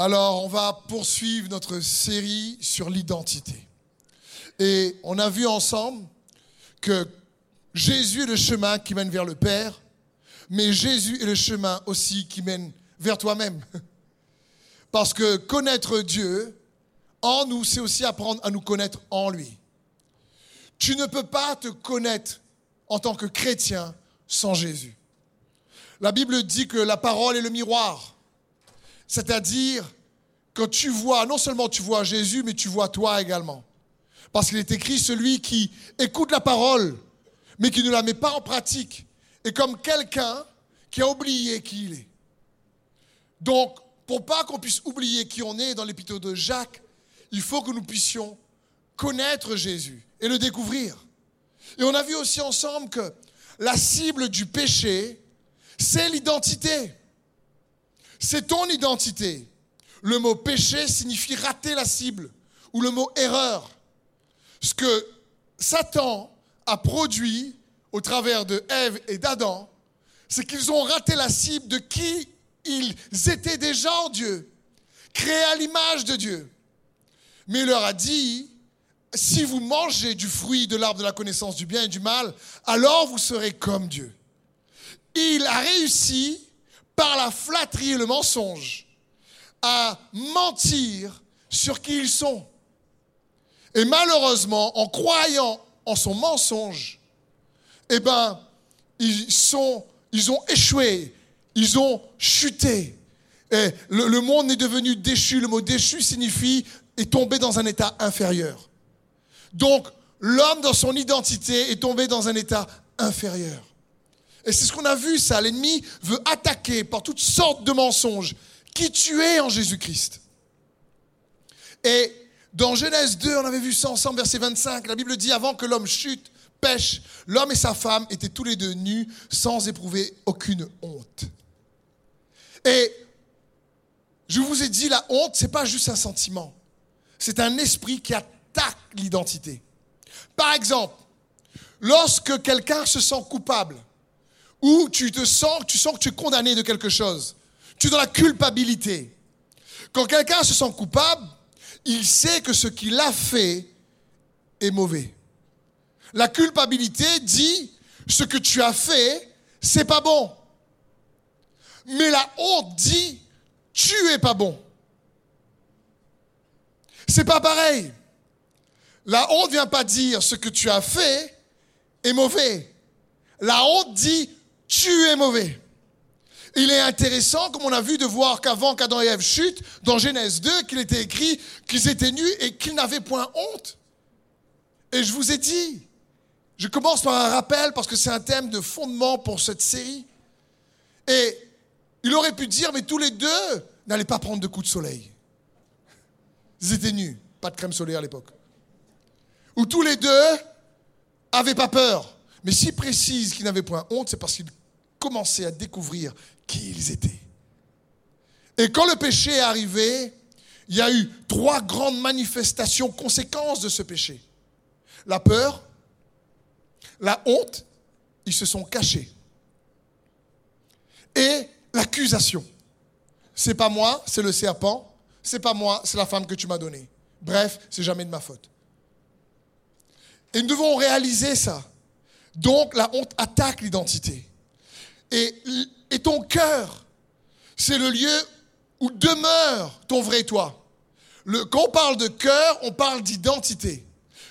Alors, on va poursuivre notre série sur l'identité. Et on a vu ensemble que Jésus est le chemin qui mène vers le Père, mais Jésus est le chemin aussi qui mène vers toi-même. Parce que connaître Dieu en nous, c'est aussi apprendre à nous connaître en lui. Tu ne peux pas te connaître en tant que chrétien sans Jésus. La Bible dit que la parole est le miroir. C'est-à-dire, quand tu vois, non seulement tu vois Jésus, mais tu vois toi également. Parce qu'il est écrit, celui qui écoute la parole, mais qui ne la met pas en pratique, est comme quelqu'un qui a oublié qui il est. Donc, pour pas qu'on puisse oublier qui on est dans l'épître de Jacques, il faut que nous puissions connaître Jésus et le découvrir. Et on a vu aussi ensemble que la cible du péché, c'est l'identité. C'est ton identité. Le mot péché signifie rater la cible ou le mot erreur. Ce que Satan a produit au travers de Ève et d'Adam, c'est qu'ils ont raté la cible de qui ils étaient déjà en Dieu, créés à l'image de Dieu. Mais il leur a dit, si vous mangez du fruit de l'arbre de la connaissance du bien et du mal, alors vous serez comme Dieu. Il a réussi par la flatterie et le mensonge à mentir sur qui ils sont. Et malheureusement, en croyant en son mensonge, eh ben, ils, ont échoué, ils ont chuté. Le monde est devenu déchu. Le mot déchu signifie est tombé dans un état inférieur. Donc, l'homme dans son identité est tombé dans un état inférieur. Et c'est ce qu'on a vu, ça. L'ennemi veut attaquer par toutes sortes de mensonges qui tu es en Jésus-Christ? Et dans Genèse 2, on avait vu ça ensemble, verset 25, la Bible dit, avant que l'homme chute, pêche, l'homme et sa femme étaient tous les deux nus sans éprouver aucune honte. Et je vous ai dit, la honte, c'est pas juste un sentiment. C'est un esprit qui attaque l'identité. Par exemple, lorsque quelqu'un se sent coupable, ou tu te sens, tu sens que tu es condamné de quelque chose, tu es dans la culpabilité. Quand quelqu'un se sent coupable, il sait que ce qu'il a fait est mauvais. La culpabilité dit ce que tu as fait, c'est pas bon. Mais la honte dit tu es pas bon. C'est pas pareil. La honte vient pas dire ce que tu as fait est mauvais. La honte dit tu es mauvais. Il est intéressant, comme on a vu, de voir qu'avant qu'Adam et Ève chutent, dans Genèse 2, qu'il était écrit qu'ils étaient nus et qu'ils n'avaient point honte. Et je vous ai dit, je commence par un rappel parce que c'est un thème de fondement pour cette série. Et il aurait pu dire, mais tous les deux n'allez pas prendre de coups de soleil. Ils étaient nus, pas de crème solaire à l'époque. Ou tous les deux avaient pas peur. Mais si précise qu'ils n'avaient point honte, c'est parce qu'ils commençaient à découvrir qui ils étaient. Et quand le péché est arrivé, il y a eu trois grandes manifestations, conséquences de ce péché. La peur, la honte, ils se sont cachés. Et l'accusation. C'est pas moi, c'est le serpent. C'est pas moi, c'est la femme que tu m'as donnée. Bref, c'est jamais de ma faute. Et nous devons réaliser ça. Donc la honte attaque l'identité. Et, ton cœur, c'est le lieu où demeure ton vrai toi. Le, quand on parle de cœur, on parle d'identité.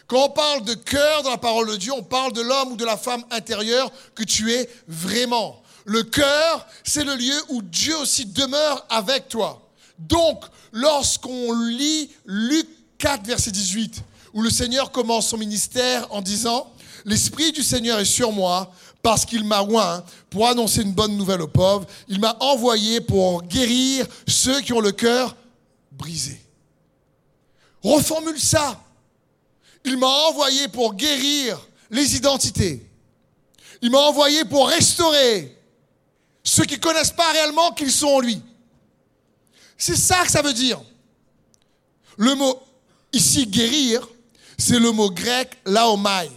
Quand on parle de cœur dans la parole de Dieu, on parle de l'homme ou de la femme intérieure que tu es vraiment. Le cœur, c'est le lieu où Dieu aussi demeure avec toi. Donc, lorsqu'on lit Luc 4, verset 18, où le Seigneur commence son ministère en disant, L'Esprit du Seigneur est sur moi parce qu'il m'a oint pour annoncer une bonne nouvelle aux pauvres. Il m'a envoyé pour guérir ceux qui ont le cœur brisé. Reformule ça. Il m'a envoyé pour guérir les identités. Il m'a envoyé pour restaurer ceux qui ne connaissent pas réellement qu'ils sont en lui. C'est ça que ça veut dire. Le mot ici guérir, c'est le mot grec laomai,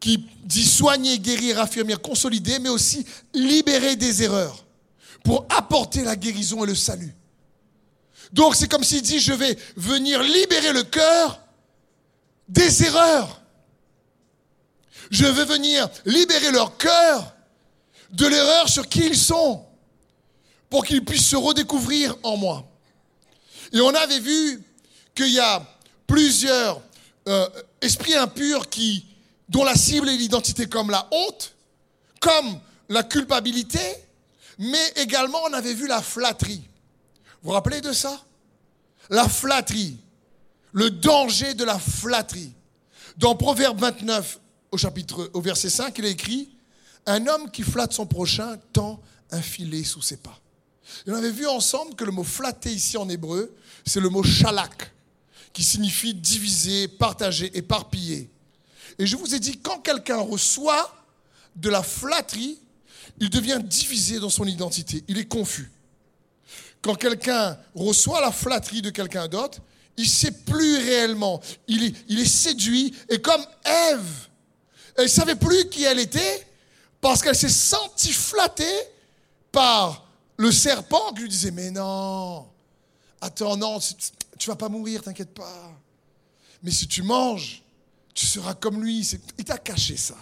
qui dit soigner, guérir, affirmer, consolider, mais aussi libérer des erreurs pour apporter la guérison et le salut. Donc c'est comme s'il dit, je vais venir libérer le cœur des erreurs. Je vais venir libérer leur cœur de l'erreur sur qui ils sont pour qu'ils puissent se redécouvrir en moi. Et on avait vu qu'il y a plusieurs euh, esprits impurs qui, dont la cible est l'identité comme la honte, comme la culpabilité, mais également on avait vu la flatterie. Vous vous rappelez de ça? La flatterie, le danger de la flatterie. Dans Proverbe 29, au chapitre, au verset 5, il est écrit Un homme qui flatte son prochain tend un filet sous ses pas. on avait vu ensemble que le mot flatter ici en hébreu, c'est le mot shalak, qui signifie diviser, partager, éparpiller. Et je vous ai dit, quand quelqu'un reçoit de la flatterie, il devient divisé dans son identité, il est confus. Quand quelqu'un reçoit la flatterie de quelqu'un d'autre, il ne sait plus réellement, il est, séduit, et comme Ève, elle ne savait plus qui elle était, parce qu'elle s'est sentie flattée par le serpent qui lui disait, mais non, attends, non, tu vas pas mourir, t'inquiète pas. Mais si tu manges, tu seras comme lui. Il t'a caché ça.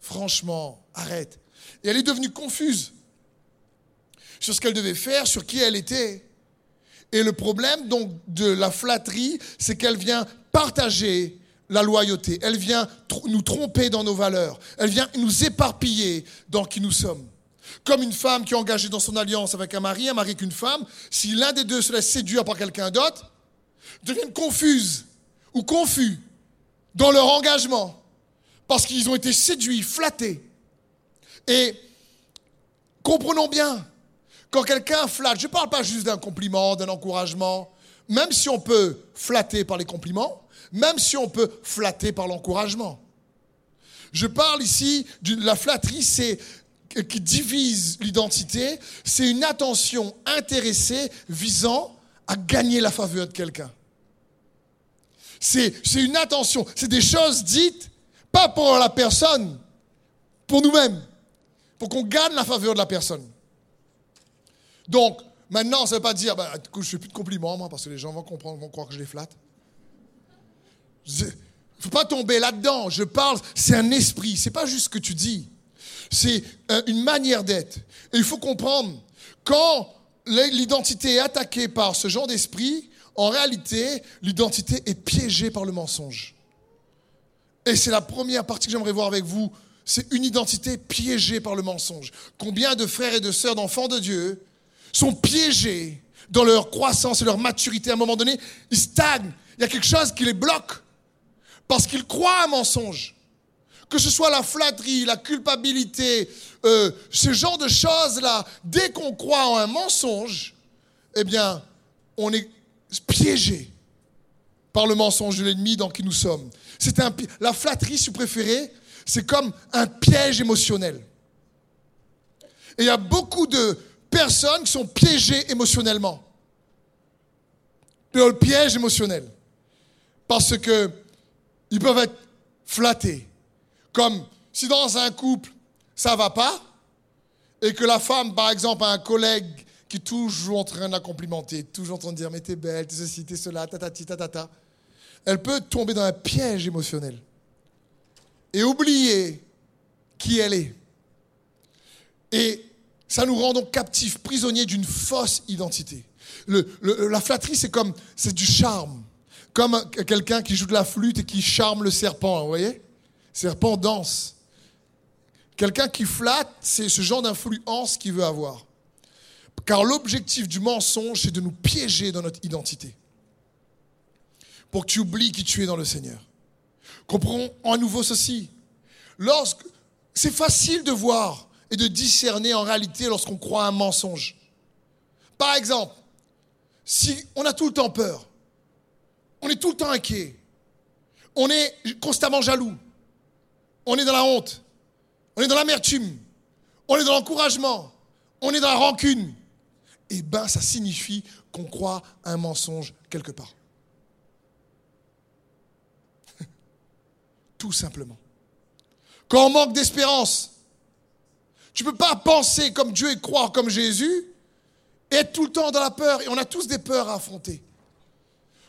Franchement, arrête. Et elle est devenue confuse sur ce qu'elle devait faire, sur qui elle était. Et le problème donc de la flatterie, c'est qu'elle vient partager la loyauté. Elle vient nous tromper dans nos valeurs. Elle vient nous éparpiller dans qui nous sommes. Comme une femme qui est engagée dans son alliance avec un mari, un mari qu'une femme, si l'un des deux se laisse séduire par quelqu'un d'autre, deviennent confuses ou confus dans leur engagement parce qu'ils ont été séduits, flattés. Et comprenons bien, quand quelqu'un flatte, je ne parle pas juste d'un compliment, d'un encouragement, même si on peut flatter par les compliments, même si on peut flatter par l'encouragement. Je parle ici de la flatterie, c'est qui divise l'identité, c'est une attention intéressée visant à gagner la faveur de quelqu'un. C'est une attention, c'est des choses dites, pas pour la personne, pour nous-mêmes, pour qu'on gagne la faveur de la personne. Donc, maintenant, ça ne veut pas dire, bah, je ne fais plus de compliments, moi, parce que les gens vont comprendre, vont croire que je les flatte. Il ne faut pas tomber là-dedans. Je parle, c'est un esprit, c'est pas juste ce que tu dis c'est euh, une manière d'être. Et il faut comprendre, quand l'identité est attaquée par ce genre d'esprit, en réalité, l'identité est piégée par le mensonge. Et c'est la première partie que j'aimerais voir avec vous. C'est une identité piégée par le mensonge. Combien de frères et de sœurs d'enfants de Dieu sont piégés dans leur croissance et leur maturité à un moment donné? Ils stagnent. Il y a quelque chose qui les bloque parce qu'ils croient un mensonge que ce soit la flatterie, la culpabilité, euh, ce genre de choses-là, dès qu'on croit en un mensonge, eh bien, on est piégé par le mensonge de l'ennemi dans qui nous sommes. C'est la flatterie, si vous préférez, c'est comme un piège émotionnel. Et il y a beaucoup de personnes qui sont piégées émotionnellement. Le piège émotionnel. Parce que ils peuvent être flattés, comme si dans un couple, ça va pas, et que la femme, par exemple, a un collègue qui est toujours en train de la complimenter, toujours en train de dire, mais t'es belle, t'es ceci, t'es cela, tatati, tatata, elle peut tomber dans un piège émotionnel et oublier qui elle est. Et ça nous rend donc captifs, prisonniers d'une fausse identité. la flatterie, c'est comme, c'est du charme. Comme quelqu'un qui joue de la flûte et qui charme le serpent, vous voyez? Serpent danse. Quelqu'un qui flatte, c'est ce genre d'influence qu'il veut avoir. Car l'objectif du mensonge, c'est de nous piéger dans notre identité. Pour que tu oublies qui tu es dans le Seigneur. Comprenons à nouveau ceci. Lorsque, c'est facile de voir et de discerner en réalité lorsqu'on croit un mensonge. Par exemple, si on a tout le temps peur, on est tout le temps inquiet, on est constamment jaloux, on est dans la honte, on est dans l'amertume, on est dans l'encouragement, on est dans la rancune, eh bien, ça signifie qu'on croit un mensonge quelque part. Tout simplement. Quand on manque d'espérance, tu ne peux pas penser comme Dieu et croire comme Jésus être tout le temps dans la peur. Et on a tous des peurs à affronter.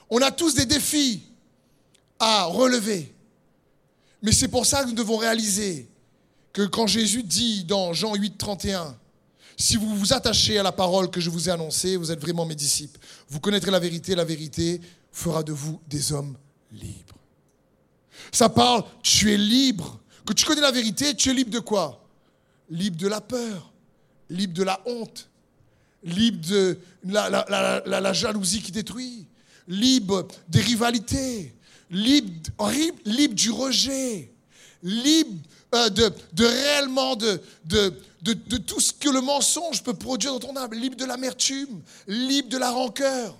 On a tous des défis à relever. Mais c'est pour ça que nous devons réaliser que quand Jésus dit dans Jean 8, 31, si vous vous attachez à la parole que je vous ai annoncée, vous êtes vraiment mes disciples. Vous connaîtrez la vérité, la vérité fera de vous des hommes libres. Ça parle, tu es libre. Que tu connais la vérité, tu es libre de quoi? Libre de la peur, libre de la honte, libre de la, jalousie qui détruit, libre des rivalités, libre, du rejet, libre euh, de, réellement de, de, tout ce que le mensonge peut produire dans ton âme, libre de l'amertume, libre de la rancœur.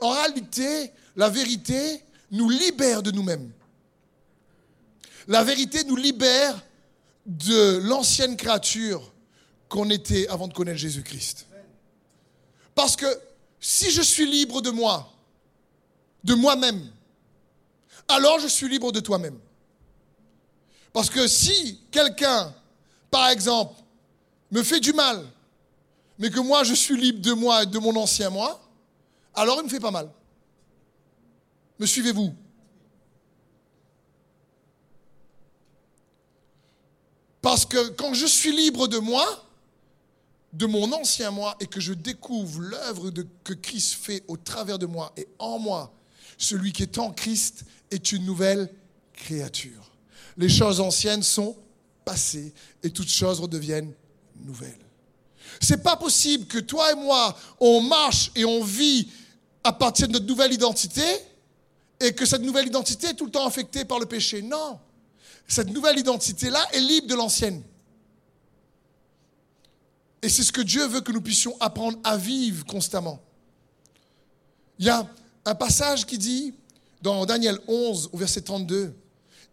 En réalité, la vérité nous libère de nous-mêmes. La vérité nous libère de l'ancienne créature qu'on était avant de connaître Jésus-Christ. Parce que si je suis libre de moi, de moi-même, alors je suis libre de toi-même. Parce que si quelqu'un, par exemple, me fait du mal, mais que moi je suis libre de moi et de mon ancien moi, alors il me fait pas mal. Me suivez-vous? Parce que quand je suis libre de moi, de mon ancien moi, et que je découvre l'œuvre que Christ fait au travers de moi et en moi, celui qui est en Christ est une nouvelle créature. Les choses anciennes sont et toutes choses redeviennent nouvelles. C'est pas possible que toi et moi, on marche et on vit à partir de notre nouvelle identité et que cette nouvelle identité est tout le temps affectée par le péché. Non. Cette nouvelle identité-là est libre de l'ancienne. Et c'est ce que Dieu veut que nous puissions apprendre à vivre constamment. Il y a un passage qui dit, dans Daniel 11, au verset 32,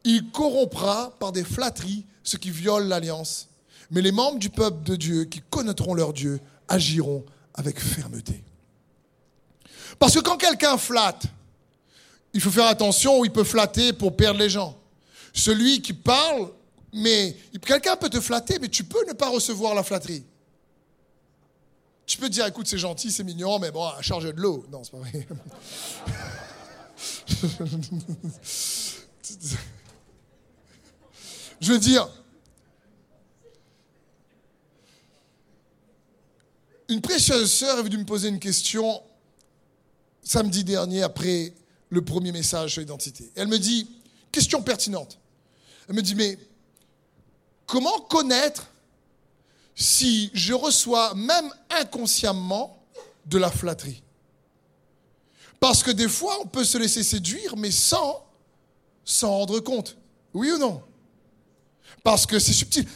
Il corrompra par des flatteries ceux qui violent l'alliance, mais les membres du peuple de Dieu qui connaîtront leur Dieu agiront avec fermeté. Parce que quand quelqu'un flatte, il faut faire attention où il peut flatter pour perdre les gens. Celui qui parle, mais quelqu'un peut te flatter, mais tu peux ne pas recevoir la flatterie. Tu peux te dire, écoute, c'est gentil, c'est mignon, mais bon, charge de l'eau. Non, c'est pas vrai. Je veux dire, une précieuse sœur est venue me poser une question samedi dernier après le premier message sur l'identité. Elle me dit, question pertinente. Elle me dit, mais comment connaître si je reçois même inconsciemment de la flatterie? Parce que des fois, on peut se laisser séduire, mais sans s'en rendre compte. Oui ou non? Parce que c'est subtil.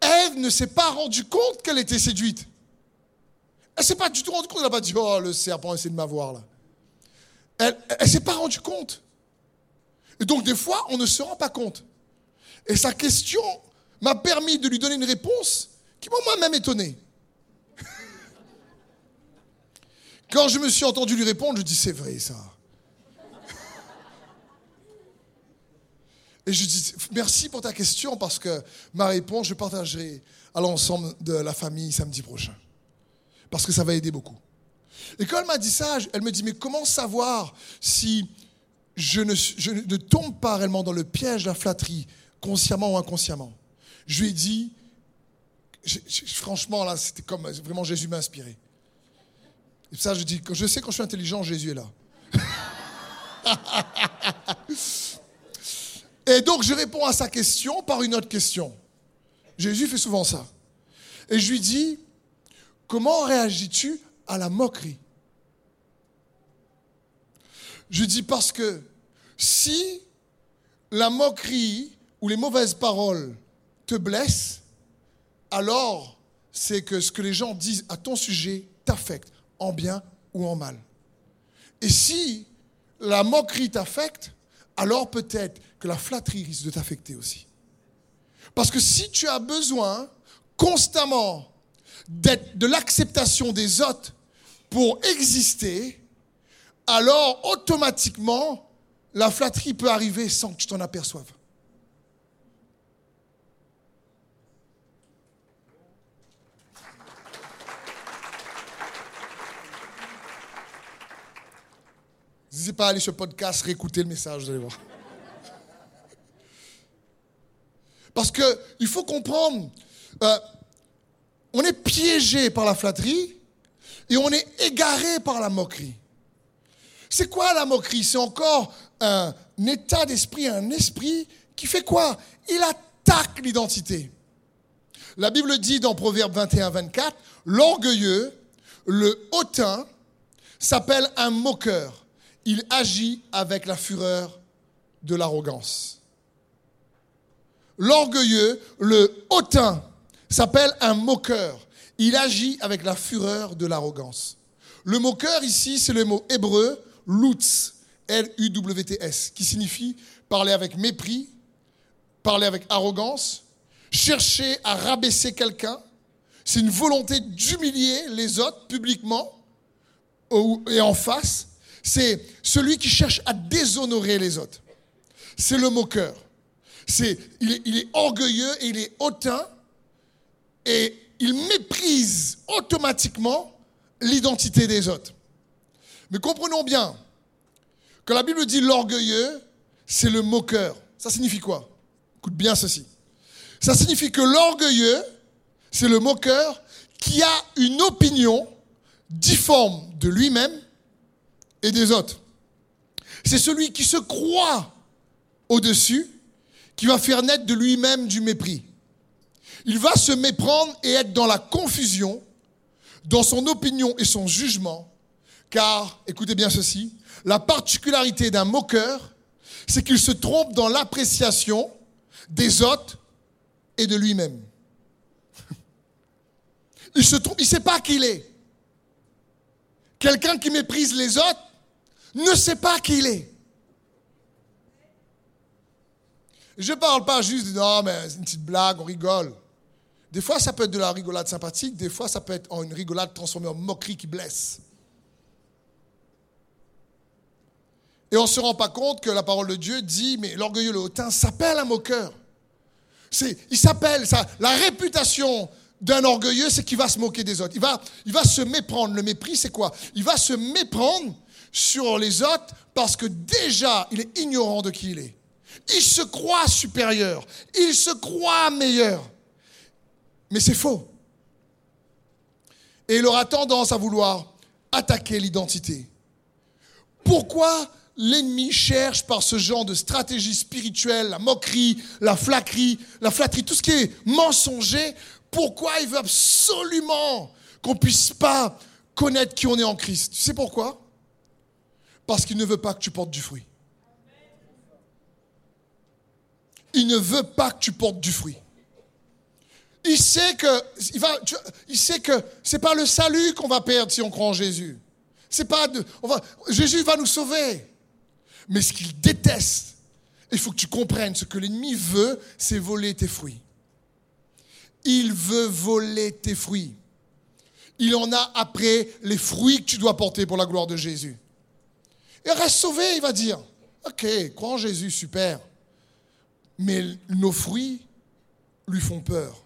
Ève ne s'est pas rendue compte qu'elle était séduite. Elle ne s'est pas du tout rendue compte. Elle n'a pas dit Oh, le serpent essaie de m'avoir là. Elle ne s'est pas rendue compte. Et donc, des fois, on ne se rend pas compte. Et sa question m'a permis de lui donner une réponse qui m'a moi-même étonné. Quand je me suis entendu lui répondre, je dis c'est vrai ça. Et je dis merci pour ta question parce que ma réponse, je partagerai à l'ensemble de la famille samedi prochain. Parce que ça va aider beaucoup. Et quand elle m'a dit ça, elle me dit mais comment savoir si je ne, tombe pas réellement dans le piège de la flatterie, consciemment ou inconsciemment? Je lui ai dit, franchement là, c'était comme vraiment Jésus m'a inspiré. Et ça, je dis, je sais quand je suis intelligent, Jésus est là. Et donc, je réponds à sa question par une autre question. Jésus fait souvent ça. Et je lui dis, comment réagis-tu à la moquerie? Je dis parce que si la moquerie ou les mauvaises paroles te blessent, alors c'est que ce que les gens disent à ton sujet t'affecte en bien ou en mal. Et si la moquerie t'affecte, alors peut-être que la flatterie risque de t'affecter aussi. Parce que si tu as besoin constamment de l'acceptation des autres pour exister, alors automatiquement, la flatterie peut arriver sans que tu t'en aperçoives. N'hésitez pas à aller sur le podcast, réécouter le message, vous allez voir. Parce qu'il faut comprendre, euh, on est piégé par la flatterie et on est égaré par la moquerie. C'est quoi la moquerie? C'est encore un état d'esprit, un esprit qui fait quoi? Il attaque l'identité. La Bible dit dans Proverbe 21-24, l'orgueilleux, le hautain, s'appelle un moqueur. Il agit avec la fureur de l'arrogance. L'orgueilleux, le hautain, s'appelle un moqueur. Il agit avec la fureur de l'arrogance. Le moqueur ici, c'est le mot hébreu lutz, L-U-W-T-S, qui signifie parler avec mépris, parler avec arrogance, chercher à rabaisser quelqu'un. C'est une volonté d'humilier les autres publiquement et en face. C'est celui qui cherche à déshonorer les autres. C'est le moqueur. C'est, il, est, il est orgueilleux et il est hautain et il méprise automatiquement l'identité des autres. Mais comprenons bien que la Bible dit l'orgueilleux, c'est le moqueur. Ça signifie quoi? Écoute bien ceci. Ça signifie que l'orgueilleux, c'est le moqueur qui a une opinion difforme de lui-même et des autres. C'est celui qui se croit au-dessus qui va faire naître de lui-même du mépris. Il va se méprendre et être dans la confusion, dans son opinion et son jugement, car, écoutez bien ceci, la particularité d'un moqueur, c'est qu'il se trompe dans l'appréciation des autres et de lui-même. Il ne sait pas qui il est. Quelqu'un qui méprise les autres ne sait pas qui il est. Je ne parle pas juste de non, mais c'est une petite blague, on rigole. Des fois, ça peut être de la rigolade sympathique, des fois, ça peut être une rigolade transformée en moquerie qui blesse. Et on ne se rend pas compte que la parole de Dieu dit, mais l'orgueilleux, le hautain, s'appelle un moqueur. C'est, il s'appelle, ça, la réputation d'un orgueilleux, c'est qu'il va se moquer des autres. Il va, il va se méprendre. Le mépris, c'est quoi? Il va se méprendre sur les autres parce que déjà, il est ignorant de qui il est. Il se croit supérieur. Il se croit meilleur. Mais c'est faux. Et il aura tendance à vouloir attaquer l'identité. Pourquoi l'ennemi cherche par ce genre de stratégie spirituelle, la moquerie, la flaquerie, la flatterie, tout ce qui est mensonger, pourquoi il veut absolument qu'on puisse pas connaître qui on est en Christ? Tu sais pourquoi? Parce qu'il ne veut pas que tu portes du fruit. Il ne veut pas que tu portes du fruit. Il sait que il va, c'est pas le salut qu'on va perdre si on croit en Jésus. C'est pas Jésus va nous sauver. Mais ce qu'il déteste, il faut que tu comprennes, ce que l'ennemi veut, c'est voler tes fruits. Il veut voler tes fruits. Il en a après les fruits que tu dois porter pour la gloire de Jésus. Et reste sauvé, il va dire. Ok, crois en Jésus, super. Mais nos fruits lui font peur.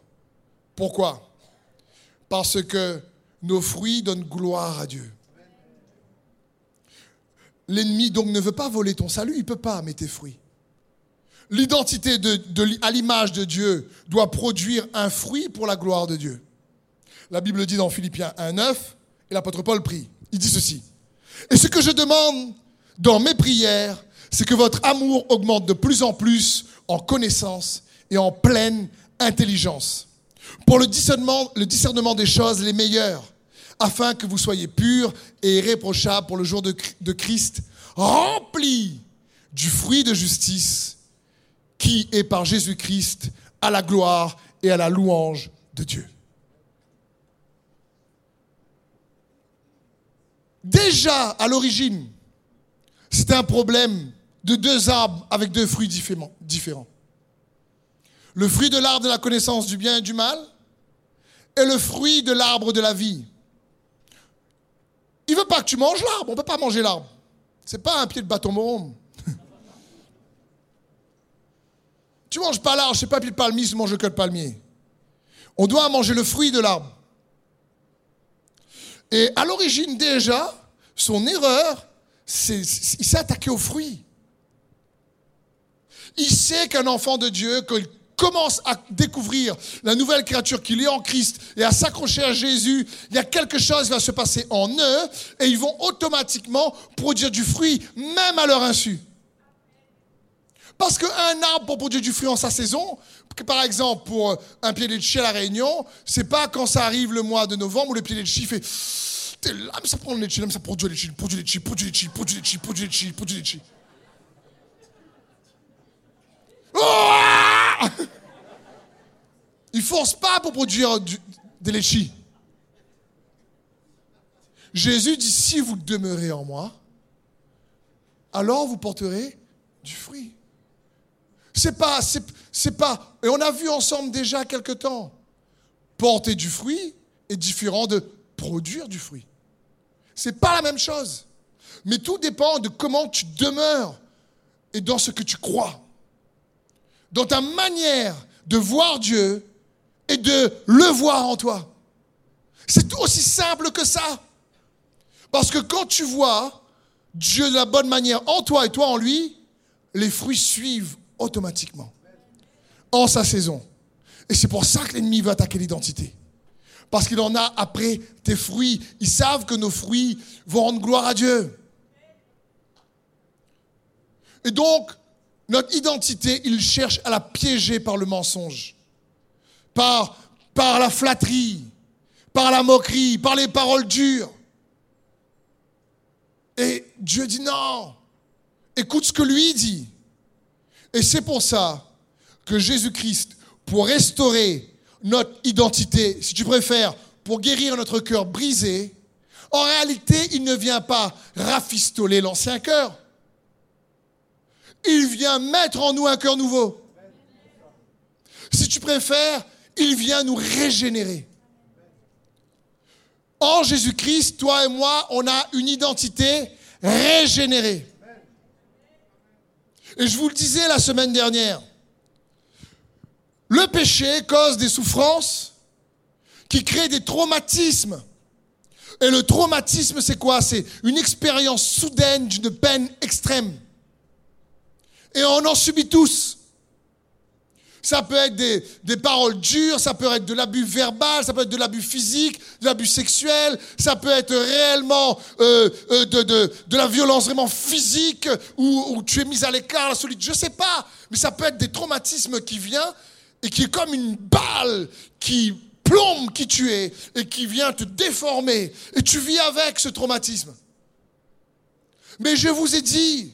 Pourquoi? Parce que nos fruits donnent gloire à Dieu. L'ennemi donc ne veut pas voler ton salut, il ne peut pas, mais tes fruits. L'identité de, à l'image de Dieu doit produire un fruit pour la gloire de Dieu. La Bible dit dans Philippiens 1.9, et l'apôtre Paul prie, il dit ceci. Et ce que je demande dans mes prières, c'est que votre amour augmente de plus en plus en connaissance et en pleine intelligence, pour le discernement, des choses les meilleures, afin que vous soyez purs et irréprochables pour le jour de, de Christ, remplis du fruit de justice qui est par Jésus-Christ à la gloire et à la louange de Dieu. Déjà à l'origine, c'était un problème de deux arbres avec deux fruits différents. Le fruit de l'arbre de la connaissance du bien et du mal et le fruit de l'arbre de la vie. Il veut pas que tu manges l'arbre, on ne peut pas manger l'arbre. C'est pas un pied de bâton môme. tu manges pas l'arbre, c'est pas pied de palmier, tu manges que le palmier. On doit manger le fruit de l'arbre. Et à l'origine déjà, son erreur, il s'est attaqué aux fruits. Il sait qu'un enfant de Dieu, qu'il commence à découvrir la nouvelle créature qu'il est en Christ et à s'accrocher à Jésus, il y a quelque chose qui va se passer en eux et ils vont automatiquement produire du fruit, même à leur insu. Parce qu'un arbre pour produire du fruit en sa saison, par exemple pour un pied de litchi à la Réunion, c'est pas quand ça arrive le mois de novembre où le pied de litchi fait là, mais ça prend là, mais ça produit le litchi, produit litchi, produit litchi, produit litchi, produit litchi, produit litchi. Oh Il force pas pour produire du, des litchis. Jésus dit si vous demeurez en moi, alors vous porterez du fruit. C'est pas, c'est, pas, et on a vu ensemble déjà quelque temps, porter du fruit est différent de produire du fruit. C'est pas la même chose. Mais tout dépend de comment tu demeures et dans ce que tu crois. Dans ta manière de voir Dieu et de le voir en toi. C'est aussi simple que ça. Parce que quand tu vois Dieu de la bonne manière en toi et toi en lui, les fruits suivent automatiquement en sa saison. Et c'est pour ça que l'ennemi veut attaquer l'identité. Parce qu'il en a après tes fruits. Ils savent que nos fruits vont rendre gloire à Dieu. Et donc, notre identité, il cherche à la piéger par le mensonge, par, par la flatterie, par la moquerie, par les paroles dures. Et Dieu dit non, écoute ce que lui dit. Et c'est pour ça que Jésus-Christ, pour restaurer notre identité, si tu préfères, pour guérir notre cœur brisé, en réalité, il ne vient pas rafistoler l'ancien cœur. Il vient mettre en nous un cœur nouveau. Si tu préfères, il vient nous régénérer. En Jésus-Christ, toi et moi, on a une identité régénérée. Et je vous le disais la semaine dernière, le péché cause des souffrances qui créent des traumatismes. Et le traumatisme, c'est quoi? C'est une expérience soudaine d'une peine extrême. Et on en subit tous. Ça peut être des, paroles dures, ça peut être de l'abus verbal, ça peut être de l'abus physique, de l'abus sexuel, ça peut être réellement euh, euh, de, de, la violence vraiment physique, où, tu es mis à l'écart, la solide, je sais pas. Mais ça peut être des traumatismes qui viennent et qui est comme une balle qui plombe qui tu es et qui vient te déformer. Et tu vis avec ce traumatisme. Mais je vous ai dit,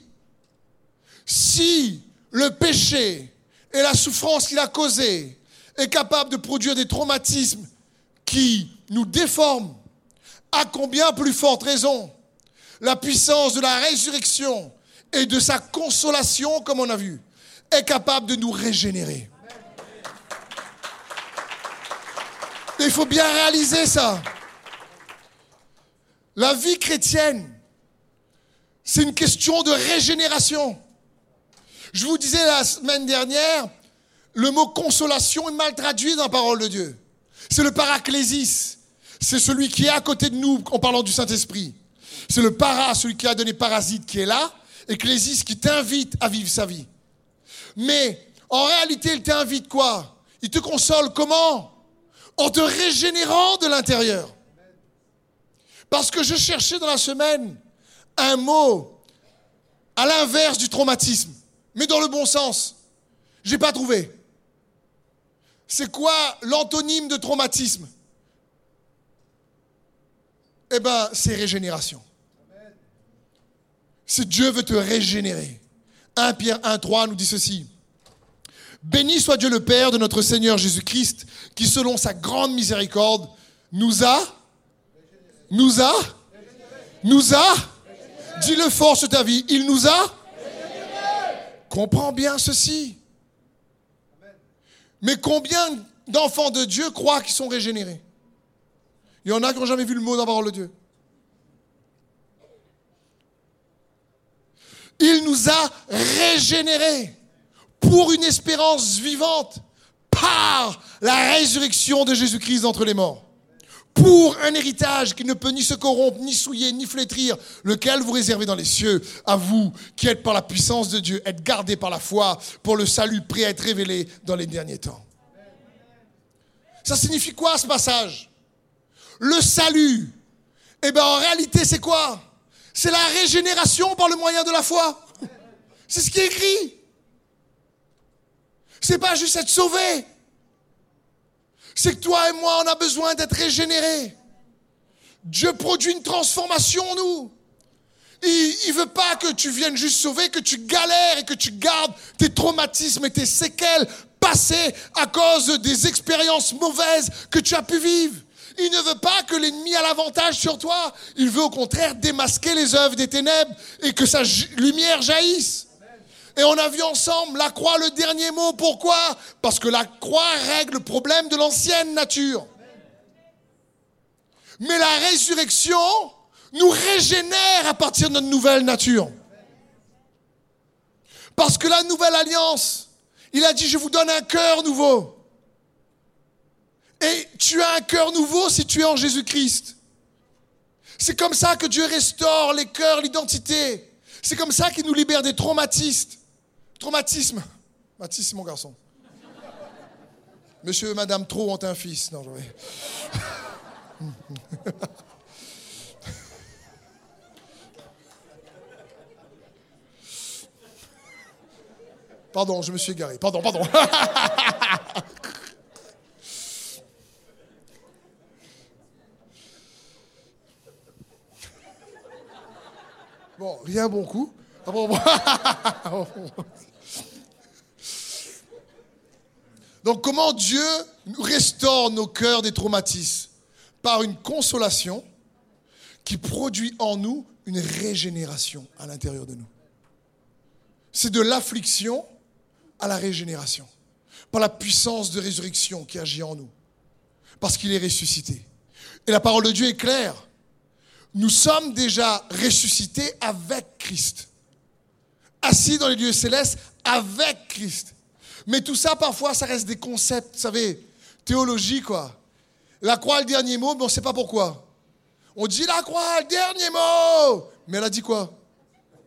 si le péché et la souffrance qu'il a causée est capable de produire des traumatismes qui nous déforment, à combien plus forte raison la puissance de la résurrection et de sa consolation, comme on a vu, est capable de nous régénérer. Il faut bien réaliser ça. La vie chrétienne, c'est une question de régénération. Je vous disais la semaine dernière, le mot consolation est mal traduit dans la parole de Dieu. C'est le paraclésis. C'est celui qui est à côté de nous en parlant du Saint-Esprit. C'est le para, celui qui a donné parasite qui est là, et clésis qui t'invite à vivre sa vie. Mais en réalité, il t'invite quoi? Il te console comment? En te régénérant de l'intérieur. Parce que je cherchais dans la semaine un mot à l'inverse du traumatisme mais dans le bon sens. J'ai pas trouvé. C'est quoi l'antonyme de traumatisme? Eh bien, c'est régénération. C'est Dieu veut te régénérer. 1 Pierre 1, 3 nous dit ceci. Béni soit Dieu le Père de notre Seigneur Jésus-Christ, qui selon sa grande miséricorde nous a, nous a, nous a, dis-le fort sur ta vie, il nous a, Comprends bien ceci. Mais combien d'enfants de Dieu croient qu'ils sont régénérés? Il y en a qui n'ont jamais vu le mot dans la parole de Dieu. Il nous a régénérés pour une espérance vivante par la résurrection de Jésus-Christ entre les morts. pour un héritage qui ne peut ni se corrompre, ni souiller, ni flétrir, lequel vous réservez dans les cieux, à vous qui êtes par la puissance de Dieu, êtes gardés par la foi pour le salut prêt à être révélé dans les derniers temps. Ça signifie quoi ce passage? Le salut, eh bien en réalité c'est quoi? C'est la régénération par le moyen de la foi. C'est ce qui est écrit. C'est pas juste être sauvé c'est que toi et moi, on a besoin d'être régénérés. Dieu produit une transformation en nous. Il ne veut pas que tu viennes juste sauver, que tu galères et que tu gardes tes traumatismes et tes séquelles passées à cause des expériences mauvaises que tu as pu vivre. Il ne veut pas que l'ennemi a l'avantage sur toi. Il veut au contraire démasquer les œuvres des ténèbres et que sa lumière jaillisse. Et on a vu ensemble la croix, le dernier mot. Pourquoi? Parce que la croix règle le problème de l'ancienne nature. Mais la résurrection nous régénère à partir de notre nouvelle nature. Parce que la nouvelle alliance, il a dit, je vous donne un cœur nouveau. Et tu as un cœur nouveau si tu es en Jésus-Christ. C'est comme ça que Dieu restaure les cœurs, l'identité. C'est comme ça qu'il nous libère des traumatismes. Traumatisme. Mathis, mon garçon. Monsieur Madame Trop ont un fils. Non, je Pardon, je me suis égaré. Pardon, pardon. bon, rien bon coup. Ah bon, bon. Donc comment Dieu restaure nos cœurs des traumatismes Par une consolation qui produit en nous une régénération à l'intérieur de nous. C'est de l'affliction à la régénération. Par la puissance de résurrection qui agit en nous. Parce qu'il est ressuscité. Et la parole de Dieu est claire. Nous sommes déjà ressuscités avec Christ. Assis dans les lieux célestes avec Christ. Mais tout ça, parfois, ça reste des concepts, vous savez, théologie, quoi. La croix, le dernier mot, mais on ne sait pas pourquoi. On dit la croix, le dernier mot. Mais elle a dit quoi?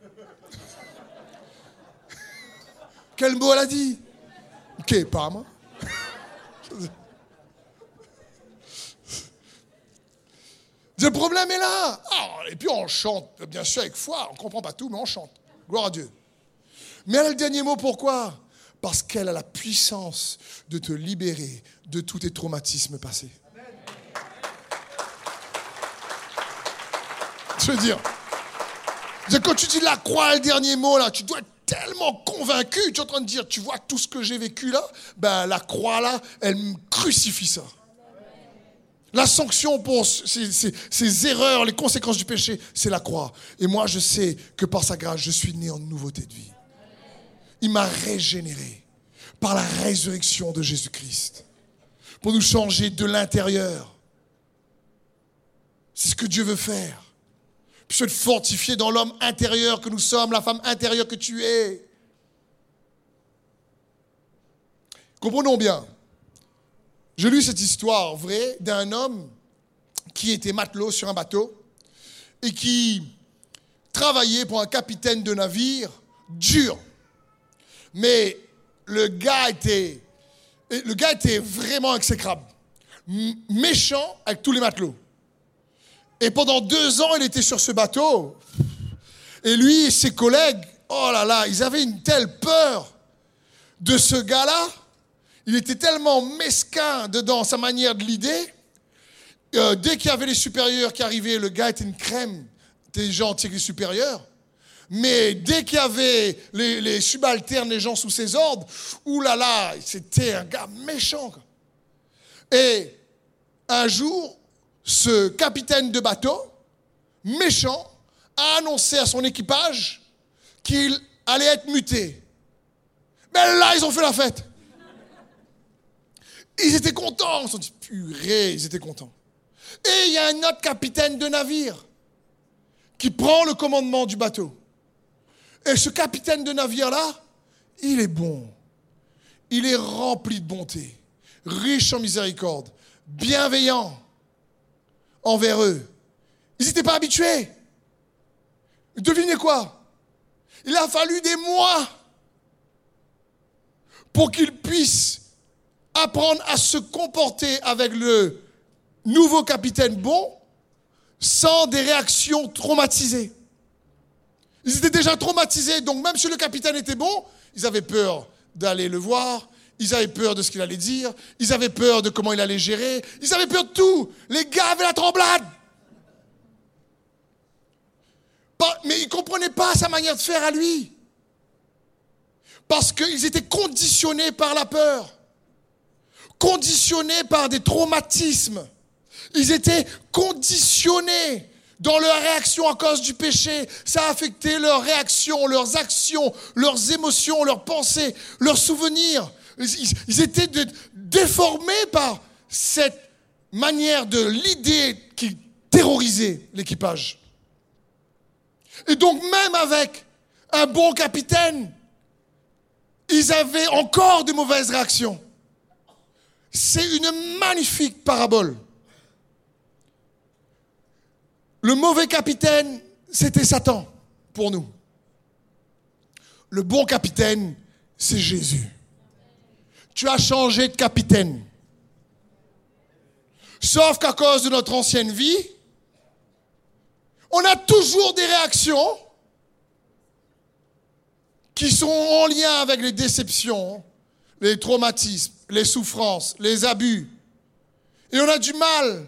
Quel mot elle a dit? Ok, pas moi. Le problème est là. Ah, et puis on chante, bien sûr, avec foi. On ne comprend pas tout, mais on chante. Gloire à Dieu. Mais elle a le dernier mot, pourquoi? Parce qu'elle a la puissance de te libérer de tous tes traumatismes passés. Je veux dire, quand tu dis la croix, le dernier mot, là, tu dois être tellement convaincu, tu es en train de dire, tu vois tout ce que j'ai vécu là, ben la croix là, elle me crucifie ça. La sanction pour ces, ces, erreurs, les conséquences du péché, c'est la croix. Et moi, je sais que par sa grâce, je suis né en nouveauté de vie. Il m'a régénéré par la résurrection de Jésus-Christ. Pour nous changer de l'intérieur. C'est ce que Dieu veut faire. Puis se fortifier dans l'homme intérieur que nous sommes, la femme intérieure que tu es. Comprenons bien. J'ai lu cette histoire vraie d'un homme qui était matelot sur un bateau et qui travaillait pour un capitaine de navire dur. Mais le gars était, le gars était vraiment exécrable, méchant avec tous les matelots. Et pendant deux ans, il était sur ce bateau. Et lui et ses collègues, oh là là, ils avaient une telle peur de ce gars-là. Il était tellement mesquin dedans sa manière de l'idée. Euh, dès qu'il y avait les supérieurs qui arrivaient, le gars était une crème des gens avec les supérieurs. Mais dès qu'il y avait les, subalternes, les gens sous ses ordres, oulala, c'était un gars méchant. Et un jour, ce capitaine de bateau, méchant, a annoncé à son équipage qu'il allait être muté. Mais là, ils ont fait la fête. Ils étaient contents. Ils se sont dit, purée, ils étaient contents. Et il y a un autre capitaine de navire qui prend le commandement du bateau. Et ce capitaine de navire-là, il est bon. Il est rempli de bonté, riche en miséricorde, bienveillant. envers eux. Ils n'étaient pas habitués. Devinez quoi? Il a fallu des mois pour qu'ils puissent apprendre à se comporter avec le nouveau capitaine bon sans des réactions traumatisées. Ils étaient déjà traumatisés, donc même si le capitaine était bon, ils avaient peur d'aller le voir, ils avaient peur de ce qu'il allait dire, ils avaient peur de comment il allait gérer, ils avaient peur de tout. Les gars avaient la tremblade. mais ils ne comprenaient pas sa manière de faire à lui. Parce qu'ils étaient conditionnés par la peur, conditionnés par des traumatismes. Ils étaient conditionnés dans leur réaction à cause du péché. Ça a affecté leurs réactions, leurs actions, leurs émotions, leurs pensées, leurs souvenirs. Ils, étaient déformés par cette manière de l'idée qui terrorisait l'équipage. Et donc même avec un bon capitaine, ils avaient encore de mauvaises réactions. C'est une magnifique parabole. Le mauvais capitaine, c'était Satan pour nous. Le bon capitaine, c'est Jésus. Tu as changé de capitaine. Sauf qu'à cause de notre ancienne vie, on a toujours des réactions qui sont en lien avec les déceptions, les traumatismes, les souffrances, les abus. Et on a du mal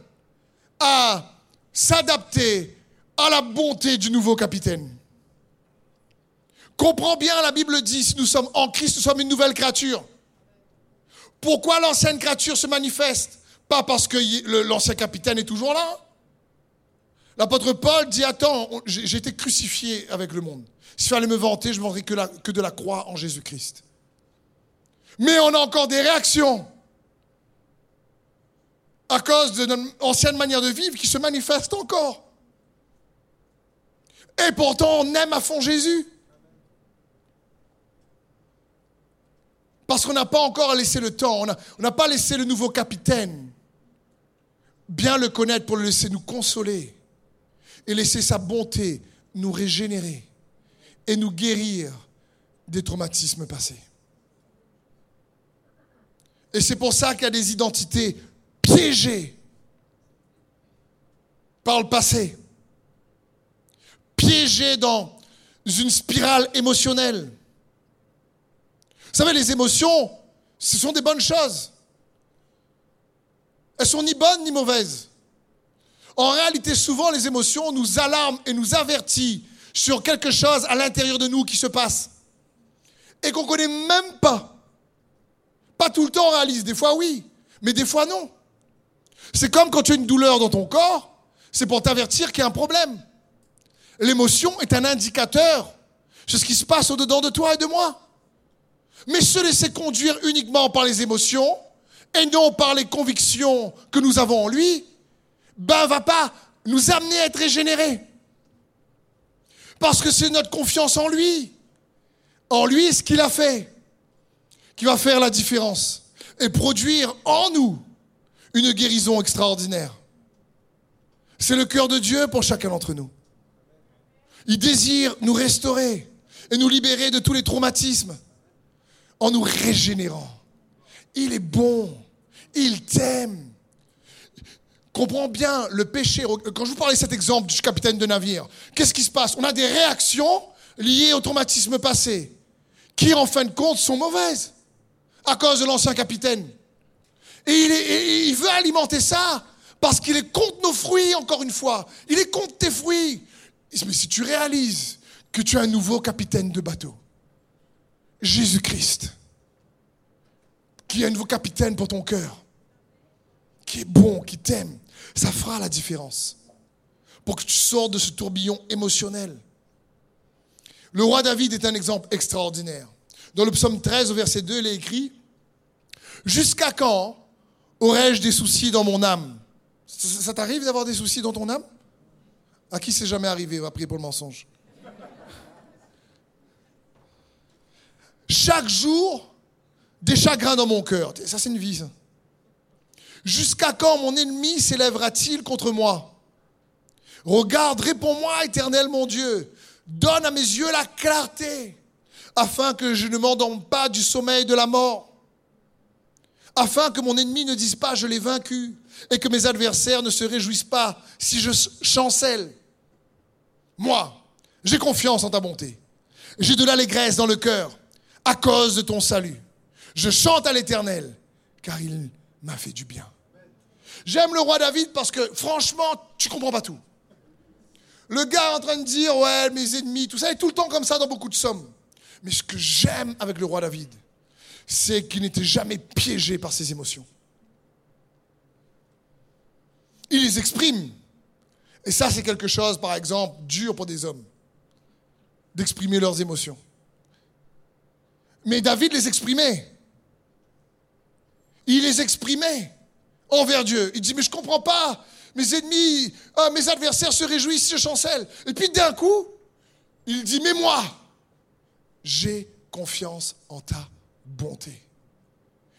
à s'adapter à la bonté du nouveau capitaine. Comprends bien, la Bible dit, si nous sommes en Christ, nous sommes une nouvelle créature. Pourquoi l'ancienne créature se manifeste? Pas parce que l'ancien capitaine est toujours là. L'apôtre Paul dit, attends, j'ai été crucifié avec le monde. S'il fallait me vanter, je ne vendrais que, que de la croix en Jésus-Christ. Mais on a encore des réactions à cause de notre ancienne manière de vivre qui se manifestent encore. Et pourtant, on aime à fond Jésus. Parce qu'on n'a pas encore laissé le temps, on n'a pas laissé le nouveau capitaine bien le connaître pour le laisser nous consoler et laisser sa bonté nous régénérer et nous guérir des traumatismes passés. Et c'est pour ça qu'il y a des identités piégées par le passé, piégées dans une spirale émotionnelle. Vous savez, les émotions, ce sont des bonnes choses. Elles sont ni bonnes ni mauvaises. En réalité, souvent, les émotions nous alarment et nous avertissent sur quelque chose à l'intérieur de nous qui se passe et qu'on ne connaît même pas. Pas tout le temps on réalise, des fois oui, mais des fois non. C'est comme quand tu as une douleur dans ton corps, c'est pour t'avertir qu'il y a un problème. L'émotion est un indicateur sur ce qui se passe au-dedans de toi et de moi. Mais se laisser conduire uniquement par les émotions et non par les convictions que nous avons en lui, ben va pas nous amener à être régénérés. Parce que c'est notre confiance en lui, en lui ce qu'il a fait, qui va faire la différence et produire en nous une guérison extraordinaire. C'est le cœur de Dieu pour chacun d'entre nous. Il désire nous restaurer et nous libérer de tous les traumatismes en nous régénérant. Il est bon, il t'aime, comprends bien le péché. Quand je vous parlais de cet exemple du capitaine de navire, qu'est-ce qui se passe? On a des réactions liées au traumatisme passé, qui en fin de compte sont mauvaises, à cause de l'ancien capitaine. Et il, veut alimenter ça, parce qu'il est contre nos fruits, encore une fois. Il est contre tes fruits. Mais si tu réalises que tu as un nouveau capitaine de bateau, Jésus-Christ, qui est un nouveau capitaine pour ton cœur, qui est bon, qui t'aime, ça fera la différence pour que tu sortes de ce tourbillon émotionnel. Le roi David est un exemple extraordinaire. Dans le psaume 13, au verset 2, il est écrit Jusqu'à quand aurais-je des soucis dans mon âme? Ça, t'arrive d'avoir des soucis dans ton âme? À qui c'est jamais arrivé On va prier pour le mensonge? Chaque jour, des chagrins dans mon cœur. Ça, c'est une vie. Jusqu'à quand mon ennemi s'élèvera-t-il contre moi? Regarde, réponds-moi, éternel mon Dieu. Donne à mes yeux la clarté, afin que je ne m'endorme pas du sommeil de la mort, afin que mon ennemi ne dise pas je l'ai vaincu, et que mes adversaires ne se réjouissent pas si je chancelle. Moi, j'ai confiance en ta bonté. J'ai de l'allégresse dans le cœur à cause de ton salut. Je chante à l'Éternel, car il m'a fait du bien. J'aime le roi David parce que franchement, tu comprends pas tout. Le gars en train de dire, ouais, mes ennemis, tout ça, est tout le temps comme ça dans beaucoup de sommes. Mais ce que j'aime avec le roi David, c'est qu'il n'était jamais piégé par ses émotions. Il les exprime. Et ça, c'est quelque chose, par exemple, dur pour des hommes, d'exprimer leurs émotions. Mais David les exprimait. Il les exprimait envers Dieu. Il dit, mais je ne comprends pas. Mes ennemis, ah, mes adversaires se réjouissent, je chancelle. Et puis d'un coup, il dit, mais moi, j'ai confiance en ta bonté.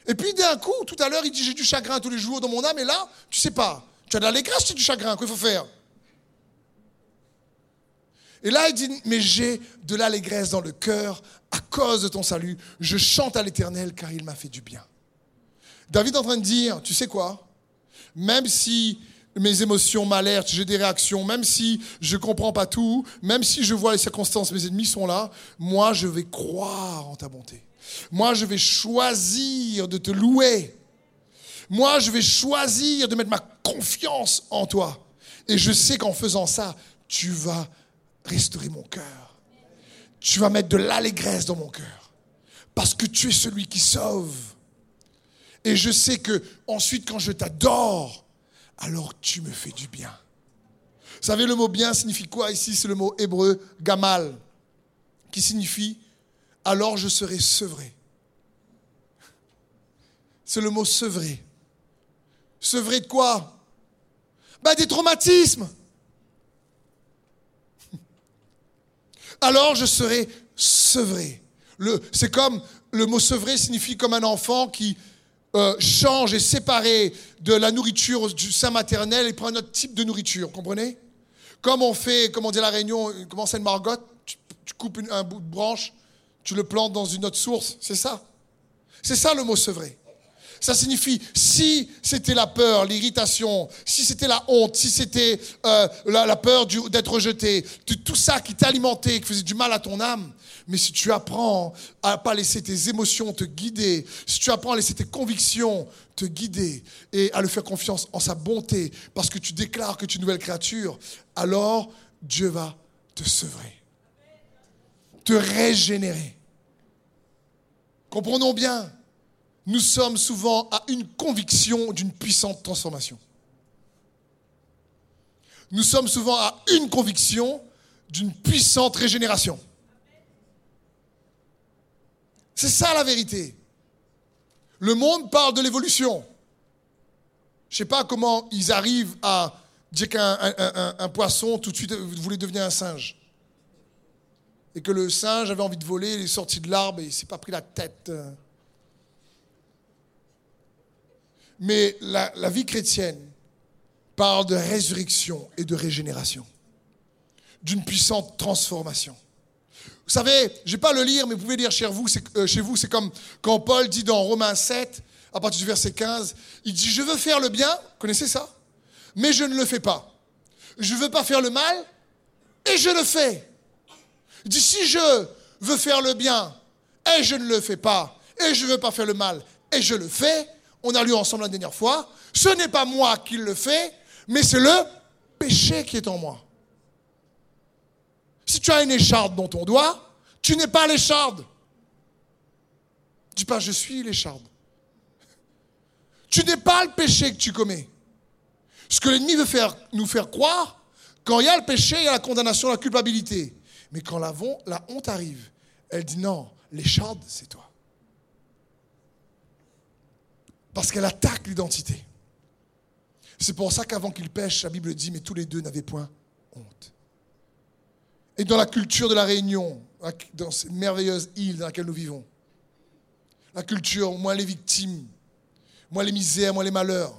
Et puis d'un coup, tout à l'heure, il dit, j'ai du chagrin tous les jours dans mon âme. Et là, tu sais pas, tu as de l'allégresse, tu as du chagrin, qu'il faut faire? Et là, il dit, mais j'ai de l'allégresse dans le cœur à cause de ton salut. Je chante à l'Éternel car il m'a fait du bien. David est en train de dire, tu sais quoi? Même si mes émotions m'alertent, j'ai des réactions, même si je ne comprends pas tout, même si je vois les circonstances, mes ennemis sont là, moi je vais croire en ta bonté. Moi je vais choisir de te louer. Moi je vais choisir de mettre ma confiance en toi. Et je sais qu'en faisant ça, tu vas restaurer mon cœur. Tu vas mettre de l'allégresse dans mon cœur. Parce que tu es celui qui sauve. Et je sais que ensuite, quand je t'adore, alors tu me fais du bien. Vous savez, le mot bien signifie quoi ici? C'est le mot hébreu gamal, qui signifie alors je serai sevré. C'est le mot sevré. Sevré de quoi? Ben, Des traumatismes. Alors je serai sevré. C'est comme le mot sevré signifie comme un enfant qui euh, change et séparé de la nourriture du sein maternel et prend un autre type de nourriture, comprenez? Comme on fait, comme on dit à la Réunion, comment c'est une margotte, tu, coupes un bout de branche, tu le plantes dans une autre source, c'est ça. C'est ça le mot sevré. Ça signifie, si c'était la peur, l'irritation, si c'était la honte, si c'était euh, la, peur d'être rejeté, tout ça qui t'alimentait, qui faisait du mal à ton âme, mais si tu apprends à pas laisser tes émotions te guider, si tu apprends à laisser tes convictions te guider et à le faire confiance en sa bonté, parce que tu déclares que tu es une nouvelle créature, alors Dieu va te sevrer, te régénérer. Comprenons bien, nous sommes souvent à une conviction d'une puissante transformation. Nous sommes souvent à une conviction d'une puissante régénération. C'est ça la vérité. Le monde parle de l'évolution. Je ne sais pas comment ils arrivent à dire qu'un poisson, tout de suite, voulait devenir un singe. Et que le singe avait envie de voler, il est sorti de l'arbre et il s'est pas pris la tête. Mais la, vie chrétienne parle de résurrection et de régénération, d'une puissante transformation. Vous savez, je vais pas le lire, mais vous pouvez lire chez vous. Euh, chez vous, c'est comme quand Paul dit dans Romains 7, à partir du verset 15, il dit, je veux faire le bien, connaissez ça? Mais je ne le fais pas. Je ne veux pas faire le mal, et je le fais. Il dit, si je veux faire le bien, et je ne le fais pas, et je ne veux pas faire le mal, et je le fais, on a lu ensemble la dernière fois, ce n'est pas moi qui le fais, mais c'est le péché qui est en moi. Si tu as une écharde dans ton doigt, tu n'es pas l'écharde. Dis pas, je suis l'écharde. Tu n'es pas le péché que tu commets. Ce que l'ennemi veut faire, nous faire croire, quand il y a le péché, il y a la condamnation, la culpabilité. Mais quand la, la honte arrive, elle dit non, l'écharde, c'est toi. Parce qu'elle attaque l'identité. C'est pour ça qu'avant qu'il pêche, la Bible dit, mais tous les deux n'avaient point honte. Et dans la culture de la Réunion, dans cette merveilleuse île dans laquelle nous vivons, la culture, moins les victimes, moins les misères, moins les malheurs,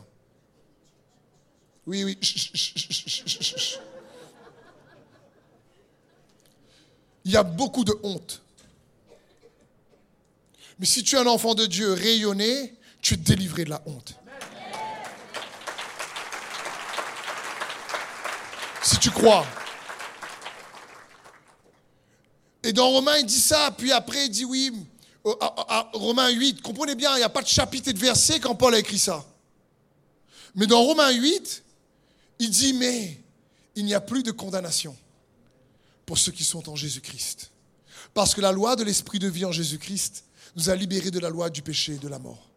Oui, oui. Chut, chut, chut, chut, chut, chut. Il y a beaucoup de honte. Mais si tu es un enfant de Dieu rayonné, tu es délivré de la honte. Si tu crois. Et dans Romains, il dit ça, puis après, il dit oui. euh, à- Romains 8, comprenez bien, il n'y a pas de chapitre et de verset quand Paul a écrit ça. Mais dans Romains 8, il dit mais il n'y a plus de condamnation pour ceux qui sont en Jésus-Christ. Parce que la loi de l'esprit de vie en Jésus-Christ nous a libérés de la loi du péché et de la mort.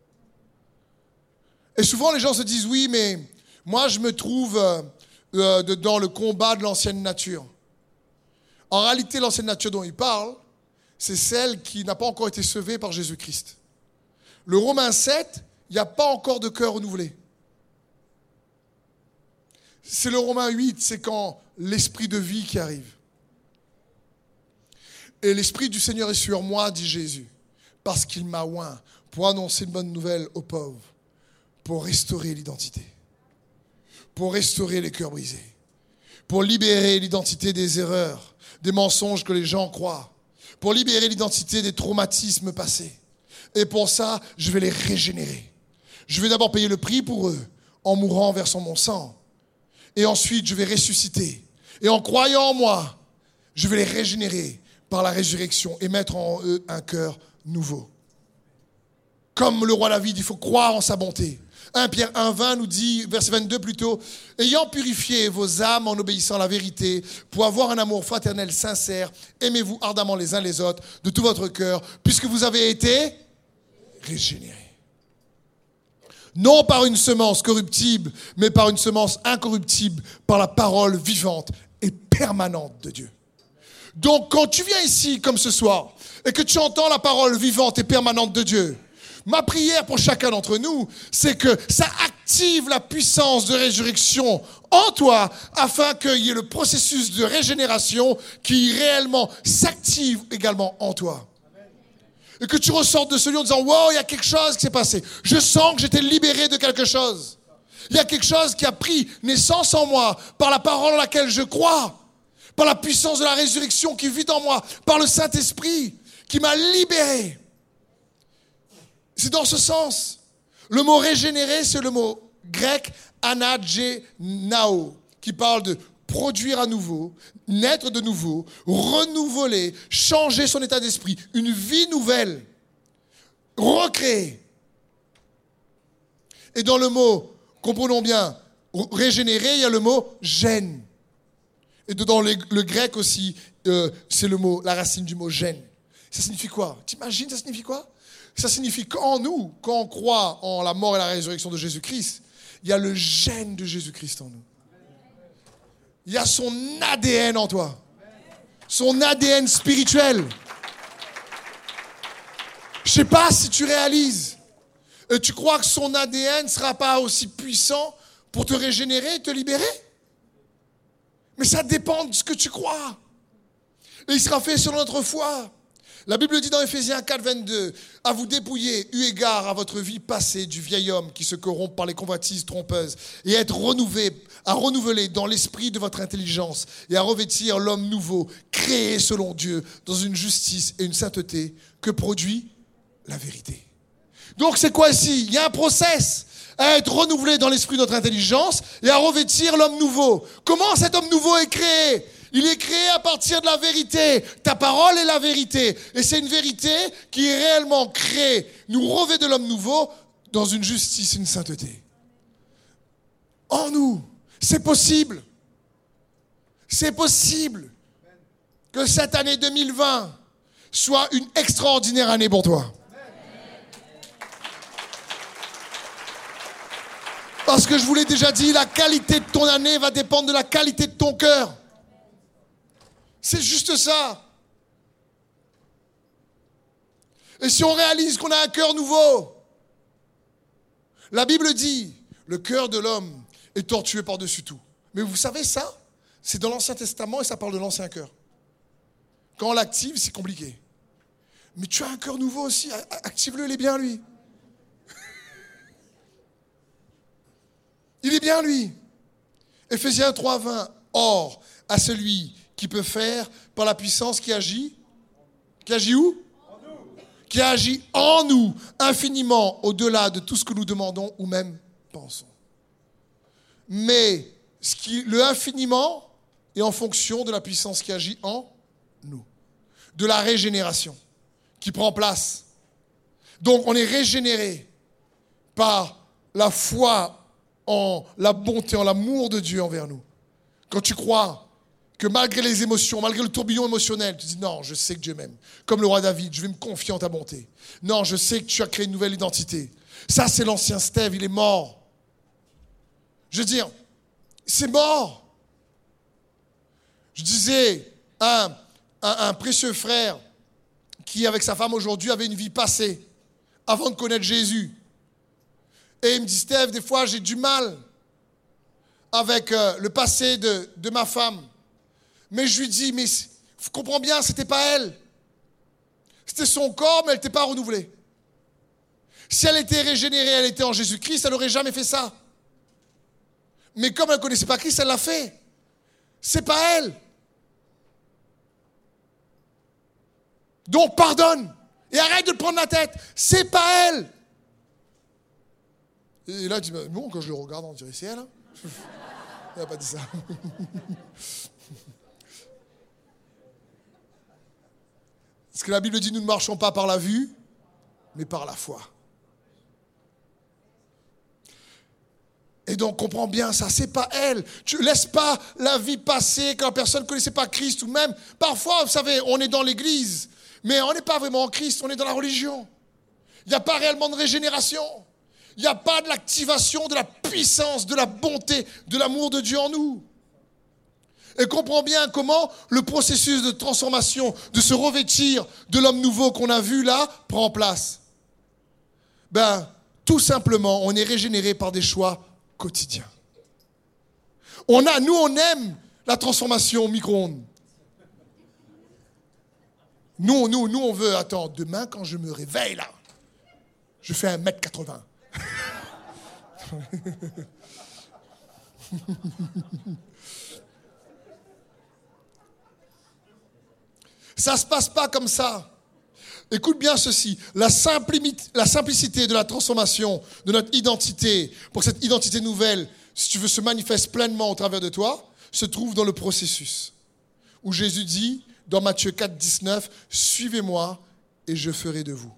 Et souvent les gens se disent oui, mais moi je me trouve euh, euh, dans le combat de l'ancienne nature. En réalité, l'ancienne nature dont il parle, c'est celle qui n'a pas encore été sauvée par Jésus-Christ. Le Romain 7, il n'y a pas encore de cœur renouvelé. C'est le Romain 8, c'est quand l'esprit de vie qui arrive. Et l'esprit du Seigneur est sur moi, dit Jésus, parce qu'il m'a oint pour annoncer une bonne nouvelle aux pauvres, pour restaurer l'identité, pour restaurer les cœurs brisés, pour libérer l'identité des erreurs, des mensonges que les gens croient, pour libérer l'identité des traumatismes passés. Et pour ça, je vais les régénérer. Je vais d'abord payer le prix pour eux en mourant versant mon sang. Et ensuite, je vais ressusciter. Et en croyant en moi, je vais les régénérer par la résurrection et mettre en eux un cœur nouveau. Comme le roi David, il faut croire en sa bonté. 1 Pierre 1, 20 nous dit, verset 22 plutôt, ayant purifié vos âmes en obéissant à la vérité, pour avoir un amour fraternel sincère, aimez-vous ardemment les uns les autres de tout votre cœur, puisque vous avez été régénérés. Non par une semence corruptible, mais par une semence incorruptible, par la parole vivante et permanente de Dieu. Donc quand tu viens ici comme ce soir et que tu entends la parole vivante et permanente de Dieu, ma prière pour chacun d'entre nous, c'est que ça active la puissance de résurrection en toi afin qu'il y ait le processus de régénération qui réellement s'active également en toi. Et que tu ressortes de ce lieu en disant, wow, il y a quelque chose qui s'est passé. Je sens que j'étais libéré de quelque chose. Il y a quelque chose qui a pris naissance en moi par la parole en laquelle je crois par la puissance de la résurrection qui vit en moi, par le Saint-Esprit qui m'a libéré. C'est dans ce sens. Le mot régénérer, c'est le mot grec anagenao, qui parle de produire à nouveau, naître de nouveau, renouveler, changer son état d'esprit, une vie nouvelle, recréer. Et dans le mot, comprenons bien, régénérer, il y a le mot gène. Et dans le, grec aussi, euh, c'est le mot, la racine du mot gène. Ça signifie quoi? T'imagines, ça signifie quoi? Ça signifie qu'en nous, quand on croit en la mort et la résurrection de Jésus-Christ, il y a le gène de Jésus-Christ en nous. Il y a son ADN en toi. Son ADN spirituel. Je sais pas si tu réalises. Et tu crois que son ADN ne sera pas aussi puissant pour te régénérer et te libérer? Mais ça dépend de ce que tu crois. Et il sera fait selon notre foi. La Bible dit dans Éphésiens 4, 22, à vous dépouiller, eu égard à votre vie passée du vieil homme qui se corrompt par les convoitises trompeuses, et à être renouvelé, à renouveler dans l'esprit de votre intelligence, et à revêtir l'homme nouveau, créé selon Dieu, dans une justice et une sainteté que produit la vérité. Donc c'est quoi ici? Il y a un process à être renouvelé dans l'esprit de notre intelligence et à revêtir l'homme nouveau. Comment cet homme nouveau est créé? Il est créé à partir de la vérité. Ta parole est la vérité. Et c'est une vérité qui est réellement créée, nous revêt de l'homme nouveau dans une justice une sainteté. En nous, c'est possible. C'est possible que cette année 2020 soit une extraordinaire année pour toi. Parce que je vous l'ai déjà dit, la qualité de ton année va dépendre de la qualité de ton cœur. C'est juste ça. Et si on réalise qu'on a un cœur nouveau, la Bible dit, le cœur de l'homme est tortueux par-dessus tout. Mais vous savez ça? C'est dans l'Ancien Testament et ça parle de l'ancien cœur. Quand on l'active, c'est compliqué. Mais tu as un cœur nouveau aussi, active-le, il est bien lui. Il est bien lui. Éphésiens 3, 20. Or, à celui qui peut faire par la puissance qui agit, qui agit où? Qui agit en nous infiniment au-delà de tout ce que nous demandons ou même pensons. Mais le infiniment est en fonction de la puissance qui agit en nous, de la régénération qui prend place. Donc on est régénéré par la foi en la bonté, en l'amour de Dieu envers nous. Quand tu crois que malgré les émotions, malgré le tourbillon émotionnel, tu dis non, je sais que Dieu m'aime. Comme le roi David, je vais me confier en ta bonté. Non, je sais que tu as créé une nouvelle identité. Ça, c'est l'ancien Steve, il est mort. Je veux dire, c'est mort. Je disais à un, précieux frère qui, avec sa femme aujourd'hui, avait une vie passée avant de connaître Jésus. Et il me dit, Steve, des fois j'ai du mal avec euh, le passé de, ma femme. Mais je lui dis, mais vous comprenez bien, c'était pas elle. C'était son corps, mais elle n'était pas renouvelée. Si elle était régénérée, elle était en Jésus-Christ, elle n'aurait jamais fait ça. Mais comme elle ne connaissait pas Christ, elle l'a fait. C'est pas elle. Donc pardonne. Et arrête de prendre la tête. C'est pas elle. Et là, tu dis, bon, quand je le regarde, on dirait c'est elle. Hein n'a pas dit ça. Parce que la Bible dit, nous ne marchons pas par la vue, mais par la foi. Et donc, comprends bien ça, c'est pas elle. Tu laisses pas la vie passer quand la personne ne connaissait pas Christ ou même, parfois, vous savez, on est dans l'église, mais on n'est pas vraiment en Christ, on est dans la religion. Il n'y a pas réellement de régénération. Il n'y a pas de l'activation de la puissance, de la bonté, de l'amour de Dieu en nous. Et comprends bien comment le processus de transformation, de se revêtir de l'homme nouveau qu'on a vu là, prend place. Ben, tout simplement, on est régénéré par des choix quotidiens. On a, nous, on aime la transformation au micro-ondes. Nous, nous, nous, on veut, attends, demain, quand je me réveille là, je fais un mètre 80. Ça ne se passe pas comme ça. Écoute bien ceci, la, simplicité de la transformation de notre identité, pour que cette identité nouvelle, si tu veux, se manifeste pleinement au travers de toi, se trouve dans le processus. Où Jésus dit, dans Matthieu 4, 19, Suivez-moi et je ferai de vous.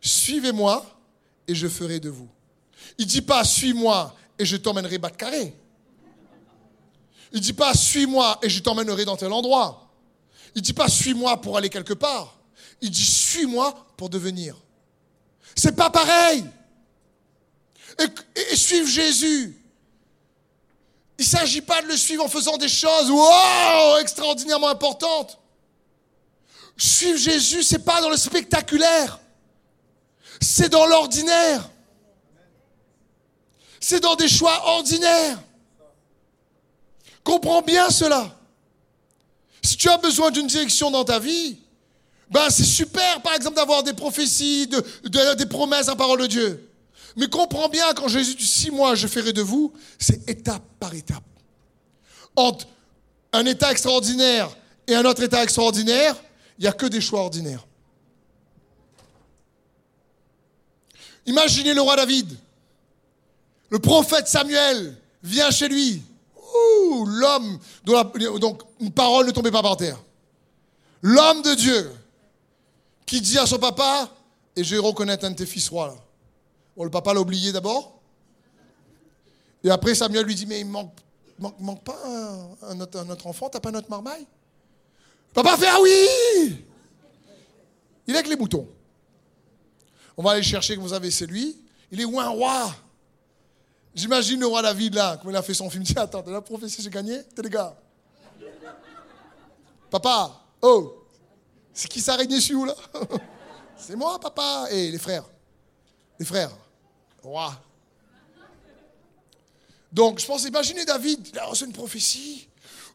Suivez-moi et je ferai de vous. Il dit pas suis-moi et je t'emmènerai bas de carré. Il ne dit pas suis-moi et je t'emmènerai dans tel endroit. Il ne dit pas suis-moi pour aller quelque part. Il dit suis-moi pour devenir. C'est pas pareil. Et, suivre Jésus. Il ne s'agit pas de le suivre en faisant des choses wow, extraordinairement importantes. Suivre Jésus, c'est pas dans le spectaculaire. C'est dans l'ordinaire. C'est dans des choix ordinaires. Comprends bien cela. Si tu as besoin d'une direction dans ta vie, ben c'est super, par exemple, d'avoir des prophéties, des promesses en parole de Dieu. Mais comprends bien, quand Jésus dit six mois, je ferai de vous, c'est étape par étape. Entre un état extraordinaire et un autre état extraordinaire, il n'y a que des choix ordinaires. Imaginez le roi David. Le prophète Samuel vient chez lui. Ouh, l'homme donc une parole ne tombait pas par terre. L'homme de Dieu qui dit à son papa, et je vais reconnaître un de tes fils rois. Bon, le papa l'a oublié d'abord. Et après, Samuel lui dit, mais il manque, manque, pas un, autre, un autre, enfant, t'as pas notre marmaille? Papa fait, ah oui Il est avec les moutons. On va aller chercher que vous avez, c'est lui. Il est où un roi? J'imagine le roi David là, comme il a fait son film. Tiens, attends, t'as la prophétie, j'ai gagné T'es les gars. Papa, oh, c'est qui ça régné sur là? C'est moi, papa. Et eh, les frères. Les frères. Roi. Donc, je pense, imaginez David, il a une prophétie.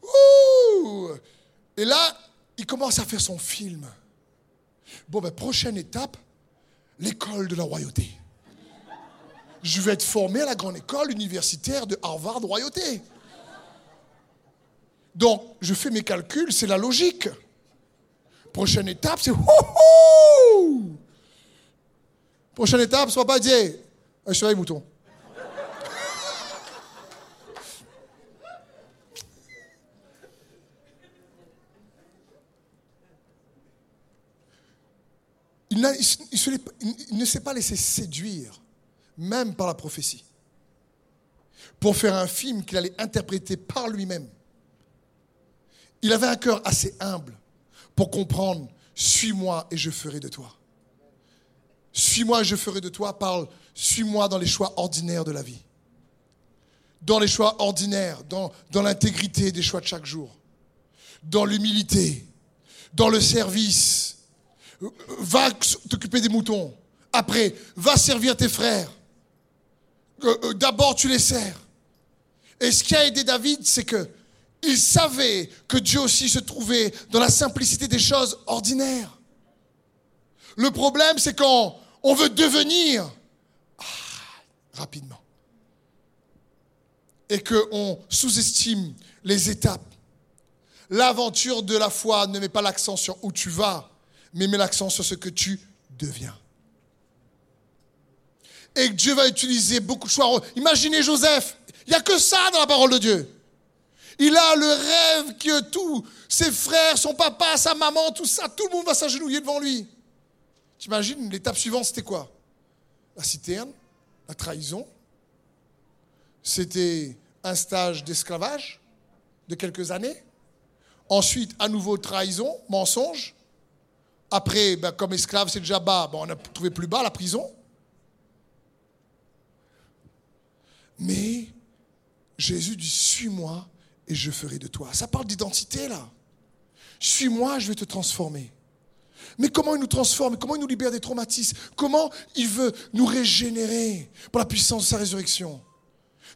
Ouh Et là, il commence à faire son film. Bon, ben, prochaine étape, l'école de la royauté je vais être formé à la grande école universitaire de Harvard Royauté. Donc, je fais mes calculs, c'est la logique. Prochaine étape, c'est Prochaine étape, soit pas dire, je suis mouton. Il, ne s'est pas laissé séduire, même par la prophétie, pour faire un film qu'il allait interpréter par lui-même. Il avait un cœur assez humble pour comprendre, suis-moi et je ferai de toi. Suis-moi et je ferai de toi parle, suis-moi dans les choix ordinaires de la vie. Dans les choix ordinaires, dans, dans l'intégrité des choix de chaque jour. Dans l'humilité, dans le service, va t'occuper des moutons. Après, va servir tes frères. Euh, euh, d'abord, tu les sers. Et ce qui a aidé David, c'est que il savait que Dieu aussi se trouvait dans la simplicité des choses ordinaires. Le problème, c'est quand on veut devenir ah, rapidement et qu'on sous-estime les étapes. L'aventure de la foi ne met pas l'accent sur où tu vas, mais mets l'accent sur ce que tu deviens. Et Dieu va utiliser beaucoup de choix. Imaginez Joseph, il n'y a que ça dans la parole de Dieu. Il a le rêve que tous ses frères, son papa, sa maman, tout ça, tout le monde va s'agenouiller devant lui. T'imagines, l'étape suivante, c'était quoi? La citerne, la trahison. C'était un stage d'esclavage de quelques années. Ensuite, à nouveau trahison, mensonge. Après, ben, comme esclave, c'est déjà bas. on a trouvé plus bas la prison. Mais Jésus dit Suis-moi et je ferai de toi. Ça parle d'identité là. Suis-moi, je vais te transformer. Mais comment il nous transforme? Comment il nous libère des traumatismes? Comment il veut nous régénérer par la puissance de sa résurrection?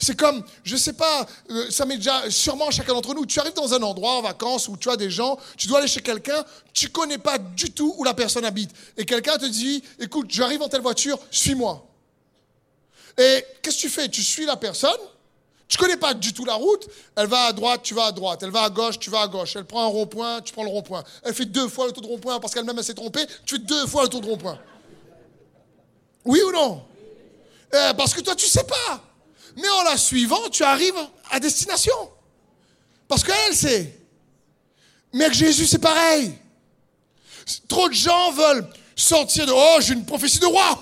C'est comme, je sais pas, euh, ça m'est déjà sûrement chacun d'entre nous. Tu arrives dans un endroit en vacances où tu as des gens, tu dois aller chez quelqu'un, tu connais pas du tout où la personne habite. Et quelqu'un te dit, écoute, j'arrive en telle voiture, suis-moi. Et qu'est-ce que tu fais? Tu suis la personne, tu connais pas du tout la route, elle va à droite, tu vas à droite, elle va à gauche, tu vas à gauche, elle prend un rond-point, tu prends le rond-point. Elle fait deux fois le tour de rond-point parce qu'elle-même s'est trompée, tu fais deux fois le tour de rond-point. Oui ou non? Eh, Parce que toi, tu sais pas. Mais en la suivant, tu arrives à destination. Parce qu'elle sait. Mais avec Jésus, c'est pareil. Trop de gens veulent sortir de Oh, j'ai une prophétie de roi.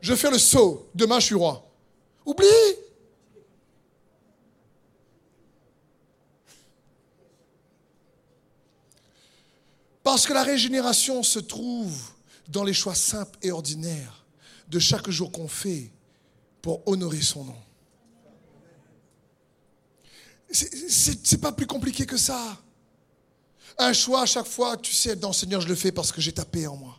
Je fais le saut. Demain, je suis roi. Oublie. Parce que la régénération se trouve dans les choix simples et ordinaires de chaque jour qu'on fait pour honorer son nom. C'est pas plus compliqué que ça. Un choix à chaque fois, tu sais, non Seigneur, je le fais parce que j'ai ta paix en moi.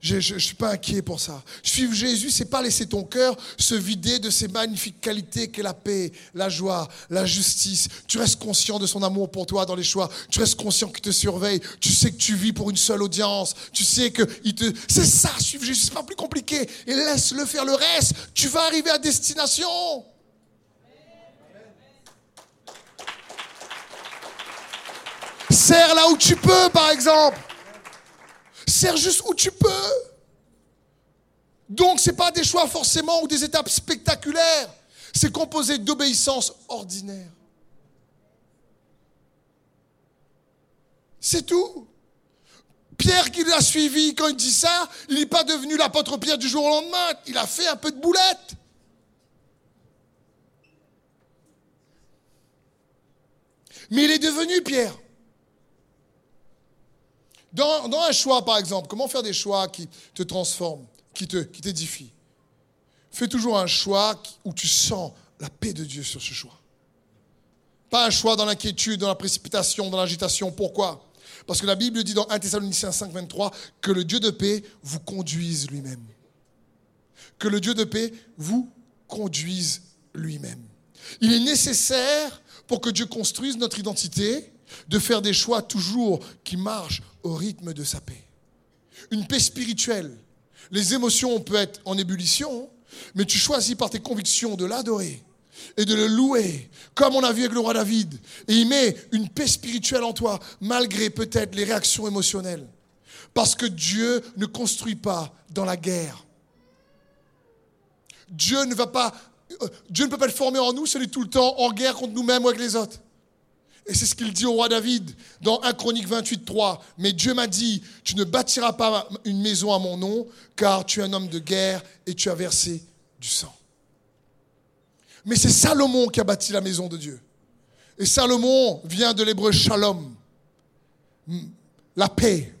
Je ne suis pas inquiet pour ça. Suivre Jésus, c'est pas laisser ton cœur se vider de ces magnifiques qualités qu'est la paix, la joie, la justice. Tu restes conscient de son amour pour toi dans les choix. Tu restes conscient qu'il te surveille. Tu sais que tu vis pour une seule audience. Tu sais que il te. C'est ça, suivre Jésus. C'est pas plus compliqué. Et laisse-le faire le reste. Tu vas arriver à destination. Serre là où tu peux, par exemple. Sers juste où tu peux. Donc, ce n'est pas des choix forcément ou des étapes spectaculaires. C'est composé d'obéissance ordinaire. C'est tout. Pierre qui l'a suivi, quand il dit ça, il n'est pas devenu l'apôtre Pierre du jour au lendemain. Il a fait un peu de boulette. Mais il est devenu Pierre. Dans, un choix, par exemple, comment faire des choix qui te transforment, qui t'édifient qui Fais toujours un choix où tu sens la paix de Dieu sur ce choix. Pas un choix dans l'inquiétude, dans la précipitation, dans l'agitation. Pourquoi? Parce que la Bible dit dans 1 Thessaloniciens 5, 23 que le Dieu de paix vous conduise lui-même. Que le Dieu de paix vous conduise lui-même. Il est nécessaire pour que Dieu construise notre identité de faire des choix toujours qui marchent au rythme de sa paix. Une paix spirituelle. Les émotions peuvent être en ébullition, mais tu choisis par tes convictions de l'adorer. et de le louer, comme on a vu avec le roi David. Et il met une paix spirituelle en toi, malgré peut-être les réactions émotionnelles. Parce que Dieu ne construit pas dans la guerre. Dieu ne va pas, euh, Dieu ne peut pas être formé en nous, celui tout le temps en guerre contre nous-mêmes ou avec les autres. Et c'est ce qu'il dit au roi David dans 1 Chronique 28, 3. Mais Dieu m'a dit, tu ne bâtiras pas une maison à mon nom, car tu es un homme de guerre et tu as versé du sang. Mais c'est Salomon qui a bâti la maison de Dieu. Et Salomon vient de l'hébreu shalom, la paix.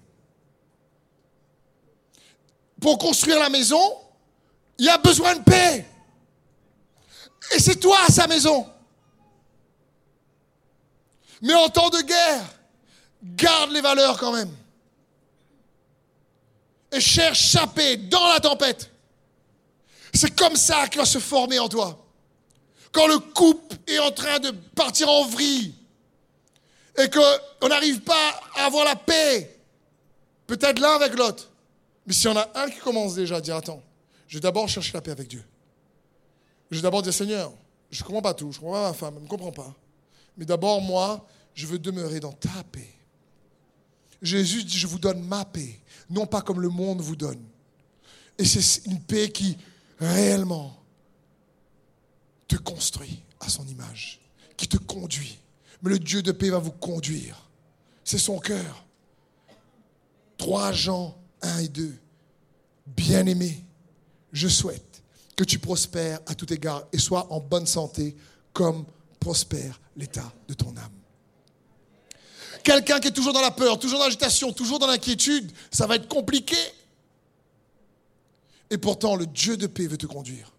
Pour construire la maison, il y a besoin de paix. Et c'est toi sa maison. Mais en temps de guerre, garde les valeurs quand même. Et cherche sa paix dans la tempête. C'est comme ça qu'il va se former en toi. Quand le couple est en train de partir en vrille et qu'on n'arrive pas à avoir la paix, peut-être l'un avec l'autre. Mais s'il y en a un qui commence déjà à dire Attends, je vais d'abord chercher la paix avec Dieu. Je vais d'abord dire Seigneur, je ne comprends pas tout, je ne comprends pas ma femme, elle ne me pas. Mais d'abord, moi, je veux demeurer dans ta paix. Jésus dit Je vous donne ma paix, non pas comme le monde vous donne. Et c'est une paix qui, réellement, te construit à son image, qui te conduit. Mais le Dieu de paix va vous conduire. C'est son cœur. 3 Jean 1 et 2. Bien-aimé, je souhaite que tu prospères à tout égard et sois en bonne santé comme prospère l'état de ton âme. Quelqu'un qui est toujours dans la peur, toujours dans l'agitation, toujours dans l'inquiétude, ça va être compliqué. Et pourtant, le Dieu de paix veut te conduire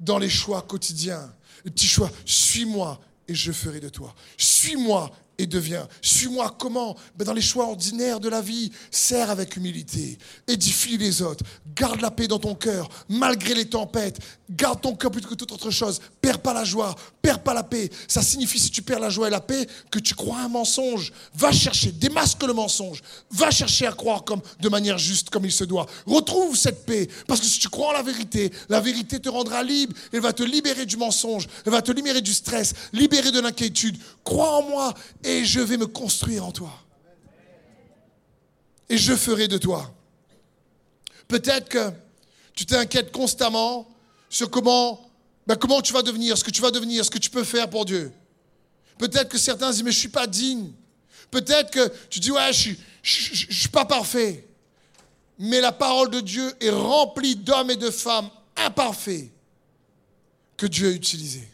dans les choix quotidiens. Les petits choix, suis-moi et je ferai de toi. Suis-moi et deviens. Suis-moi comment ben Dans les choix ordinaires de la vie, sers avec humilité, édifie les autres, garde la paix dans ton cœur, malgré les tempêtes, garde ton cœur plutôt que toute autre chose, perds pas la joie, perds pas la paix. Ça signifie, si tu perds la joie et la paix, que tu crois un mensonge. Va chercher, démasque le mensonge, va chercher à croire comme, de manière juste, comme il se doit. Retrouve cette paix, parce que si tu crois en la vérité, la vérité te rendra libre, elle va te libérer du mensonge, elle va te libérer du stress, libérer de l'inquiétude. Crois en moi et je vais me construire en toi. Et je ferai de toi. Peut-être que tu t'inquiètes constamment sur comment, ben comment tu vas devenir, ce que tu vas devenir, ce que tu peux faire pour Dieu. Peut-être que certains disent, mais je ne suis pas digne. Peut-être que tu dis, ouais, je ne suis pas parfait. Mais la parole de Dieu est remplie d'hommes et de femmes imparfaits que Dieu a utilisés.